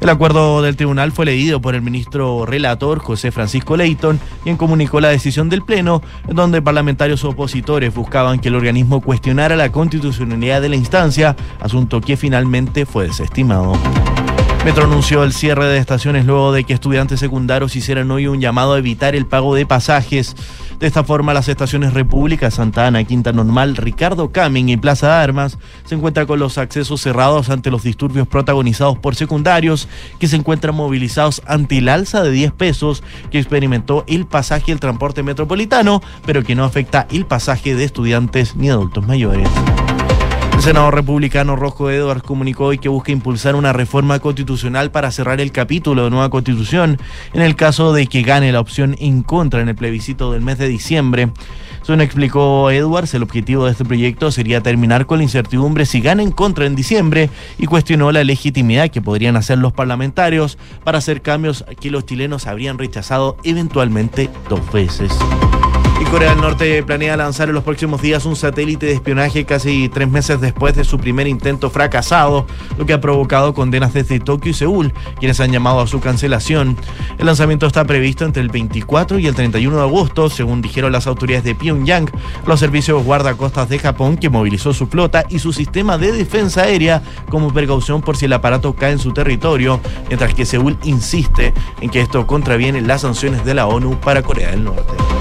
El acuerdo del tribunal fue leído por el ministro relator José Francisco Leighton, quien comunicó la decisión del Pleno, en donde parlamentarios opositores buscaban que el organismo cuestionara la constitucionalidad de la instancia, asunto que finalmente fue desestimado. Metro anunció el cierre de estaciones luego de que estudiantes secundarios hicieran hoy un llamado a evitar el pago de pasajes. De esta forma, las estaciones República, Santa Ana, Quinta Normal, Ricardo Camin y Plaza de Armas se encuentran con los accesos cerrados ante los disturbios protagonizados por secundarios que se encuentran movilizados ante el alza de 10 pesos que experimentó el pasaje del transporte metropolitano, pero que no afecta el pasaje de estudiantes ni adultos mayores. El senador republicano Rojo Edwards comunicó hoy que busca impulsar una reforma constitucional para cerrar el capítulo de nueva constitución en el caso de que gane la opción en contra en el plebiscito del mes de diciembre. Según explicó Edwards, el objetivo de este proyecto sería terminar con la incertidumbre si gana en contra en diciembre y cuestionó la legitimidad que podrían hacer los parlamentarios para hacer cambios que los chilenos habrían rechazado eventualmente dos veces. Y Corea del Norte planea lanzar en los próximos días un satélite de espionaje casi tres meses después de su primer intento fracasado, lo que ha provocado condenas desde Tokio y Seúl, quienes han llamado a su cancelación. El lanzamiento está previsto entre el 24 y el 31 de agosto, según dijeron las autoridades de Pyongyang, los servicios guardacostas de Japón, que movilizó su flota y su sistema de defensa aérea como precaución por si el aparato cae en su territorio, mientras que Seúl insiste en que esto contraviene las sanciones de la ONU para Corea del Norte.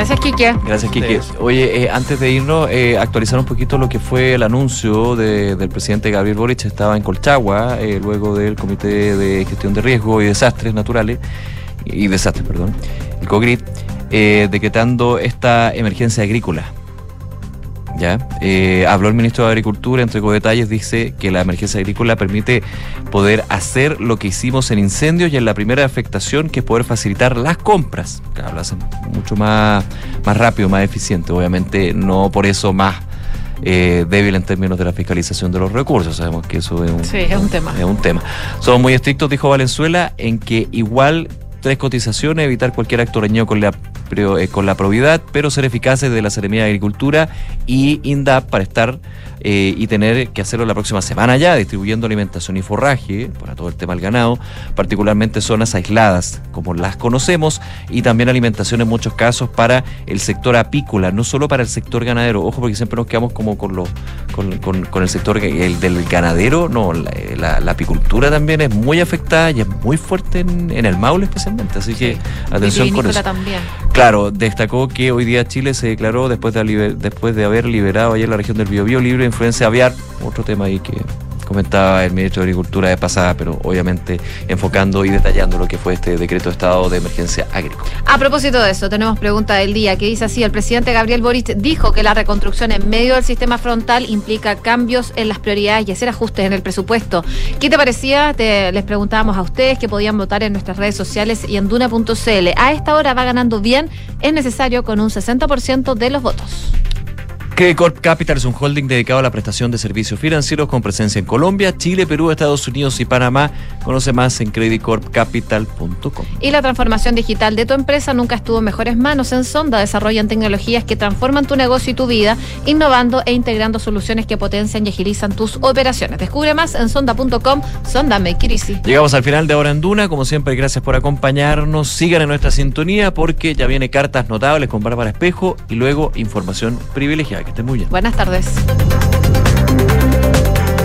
Gracias, Kike. Gracias, Kike. Oye, eh, antes de irnos, eh, actualizar un poquito lo que fue el anuncio de- del presidente Gabriel Boric. Estaba en Colchagua, eh, luego del Comité de Gestión de Riesgo y Desastres Naturales, y Desastres, perdón, el COGRID, eh, decretando esta emergencia agrícola. ¿Ya? Eh, habló el ministro de Agricultura, entregó detalles, dice que la emergencia agrícola permite poder hacer lo que hicimos en incendios y en la primera afectación, que es poder facilitar las compras. Claro, lo hacen mucho más, más rápido, más eficiente. Obviamente no por eso más eh, débil en términos de la fiscalización de los recursos. Sabemos que eso es un, Sí, es un tema. es un tema. Somos muy estrictos, dijo Valenzuela, en que igual tres cotizaciones, evitar cualquier acto reñido con la, eh, con la probidad, pero ser eficaces de la Seremía de Agricultura y INDAP para estar eh, y tener que hacerlo la próxima semana ya, distribuyendo alimentación y forraje para todo el tema del ganado, particularmente zonas aisladas como las conocemos y también alimentación en muchos casos para el sector apícola, no solo para el sector ganadero. Ojo, porque siempre nos quedamos como con, los, con, con- con el sector el del ganadero, no, la, la- la apicultura también es muy afectada y es muy fuerte en, en el Maule especialmente, así que atención con eso. también. Claro, destacó que hoy día Chile se declaró después de, después de haber liberado ayer la región del Biobío libre influencia aviar, otro tema ahí que comentaba el ministro de Agricultura de pasada, pero obviamente enfocando y detallando lo que fue este decreto de estado de emergencia agrícola. A propósito de eso, tenemos pregunta del día que dice así, el presidente Gabriel Boric dijo que la reconstrucción en medio del sistema frontal implica cambios en las prioridades y hacer ajustes en el presupuesto. ¿Qué te parecía? Les preguntábamos a ustedes que podían votar en nuestras redes sociales y en duna.cl. A esta hora va ganando bien, es necesario con un 60% de los votos. Credit Corp Capital es un holding dedicado a la prestación de servicios financieros con presencia en Colombia, Chile, Perú, Estados Unidos y Panamá. Conoce más en creditcorpcapital.com. Y la transformación digital de tu empresa nunca estuvo en mejores manos. En Sonda desarrollan tecnologías que transforman tu negocio y tu vida, innovando e integrando soluciones que potencian y agilizan tus operaciones. Descubre más en sonda.com. Sonda Make It Easy. Llegamos al final de Hora en Duna. Como siempre, gracias por acompañarnos. Sigan en nuestra sintonía porque ya viene cartas notables con Bárbara Espejo y luego información privilegiada. Buenas tardes.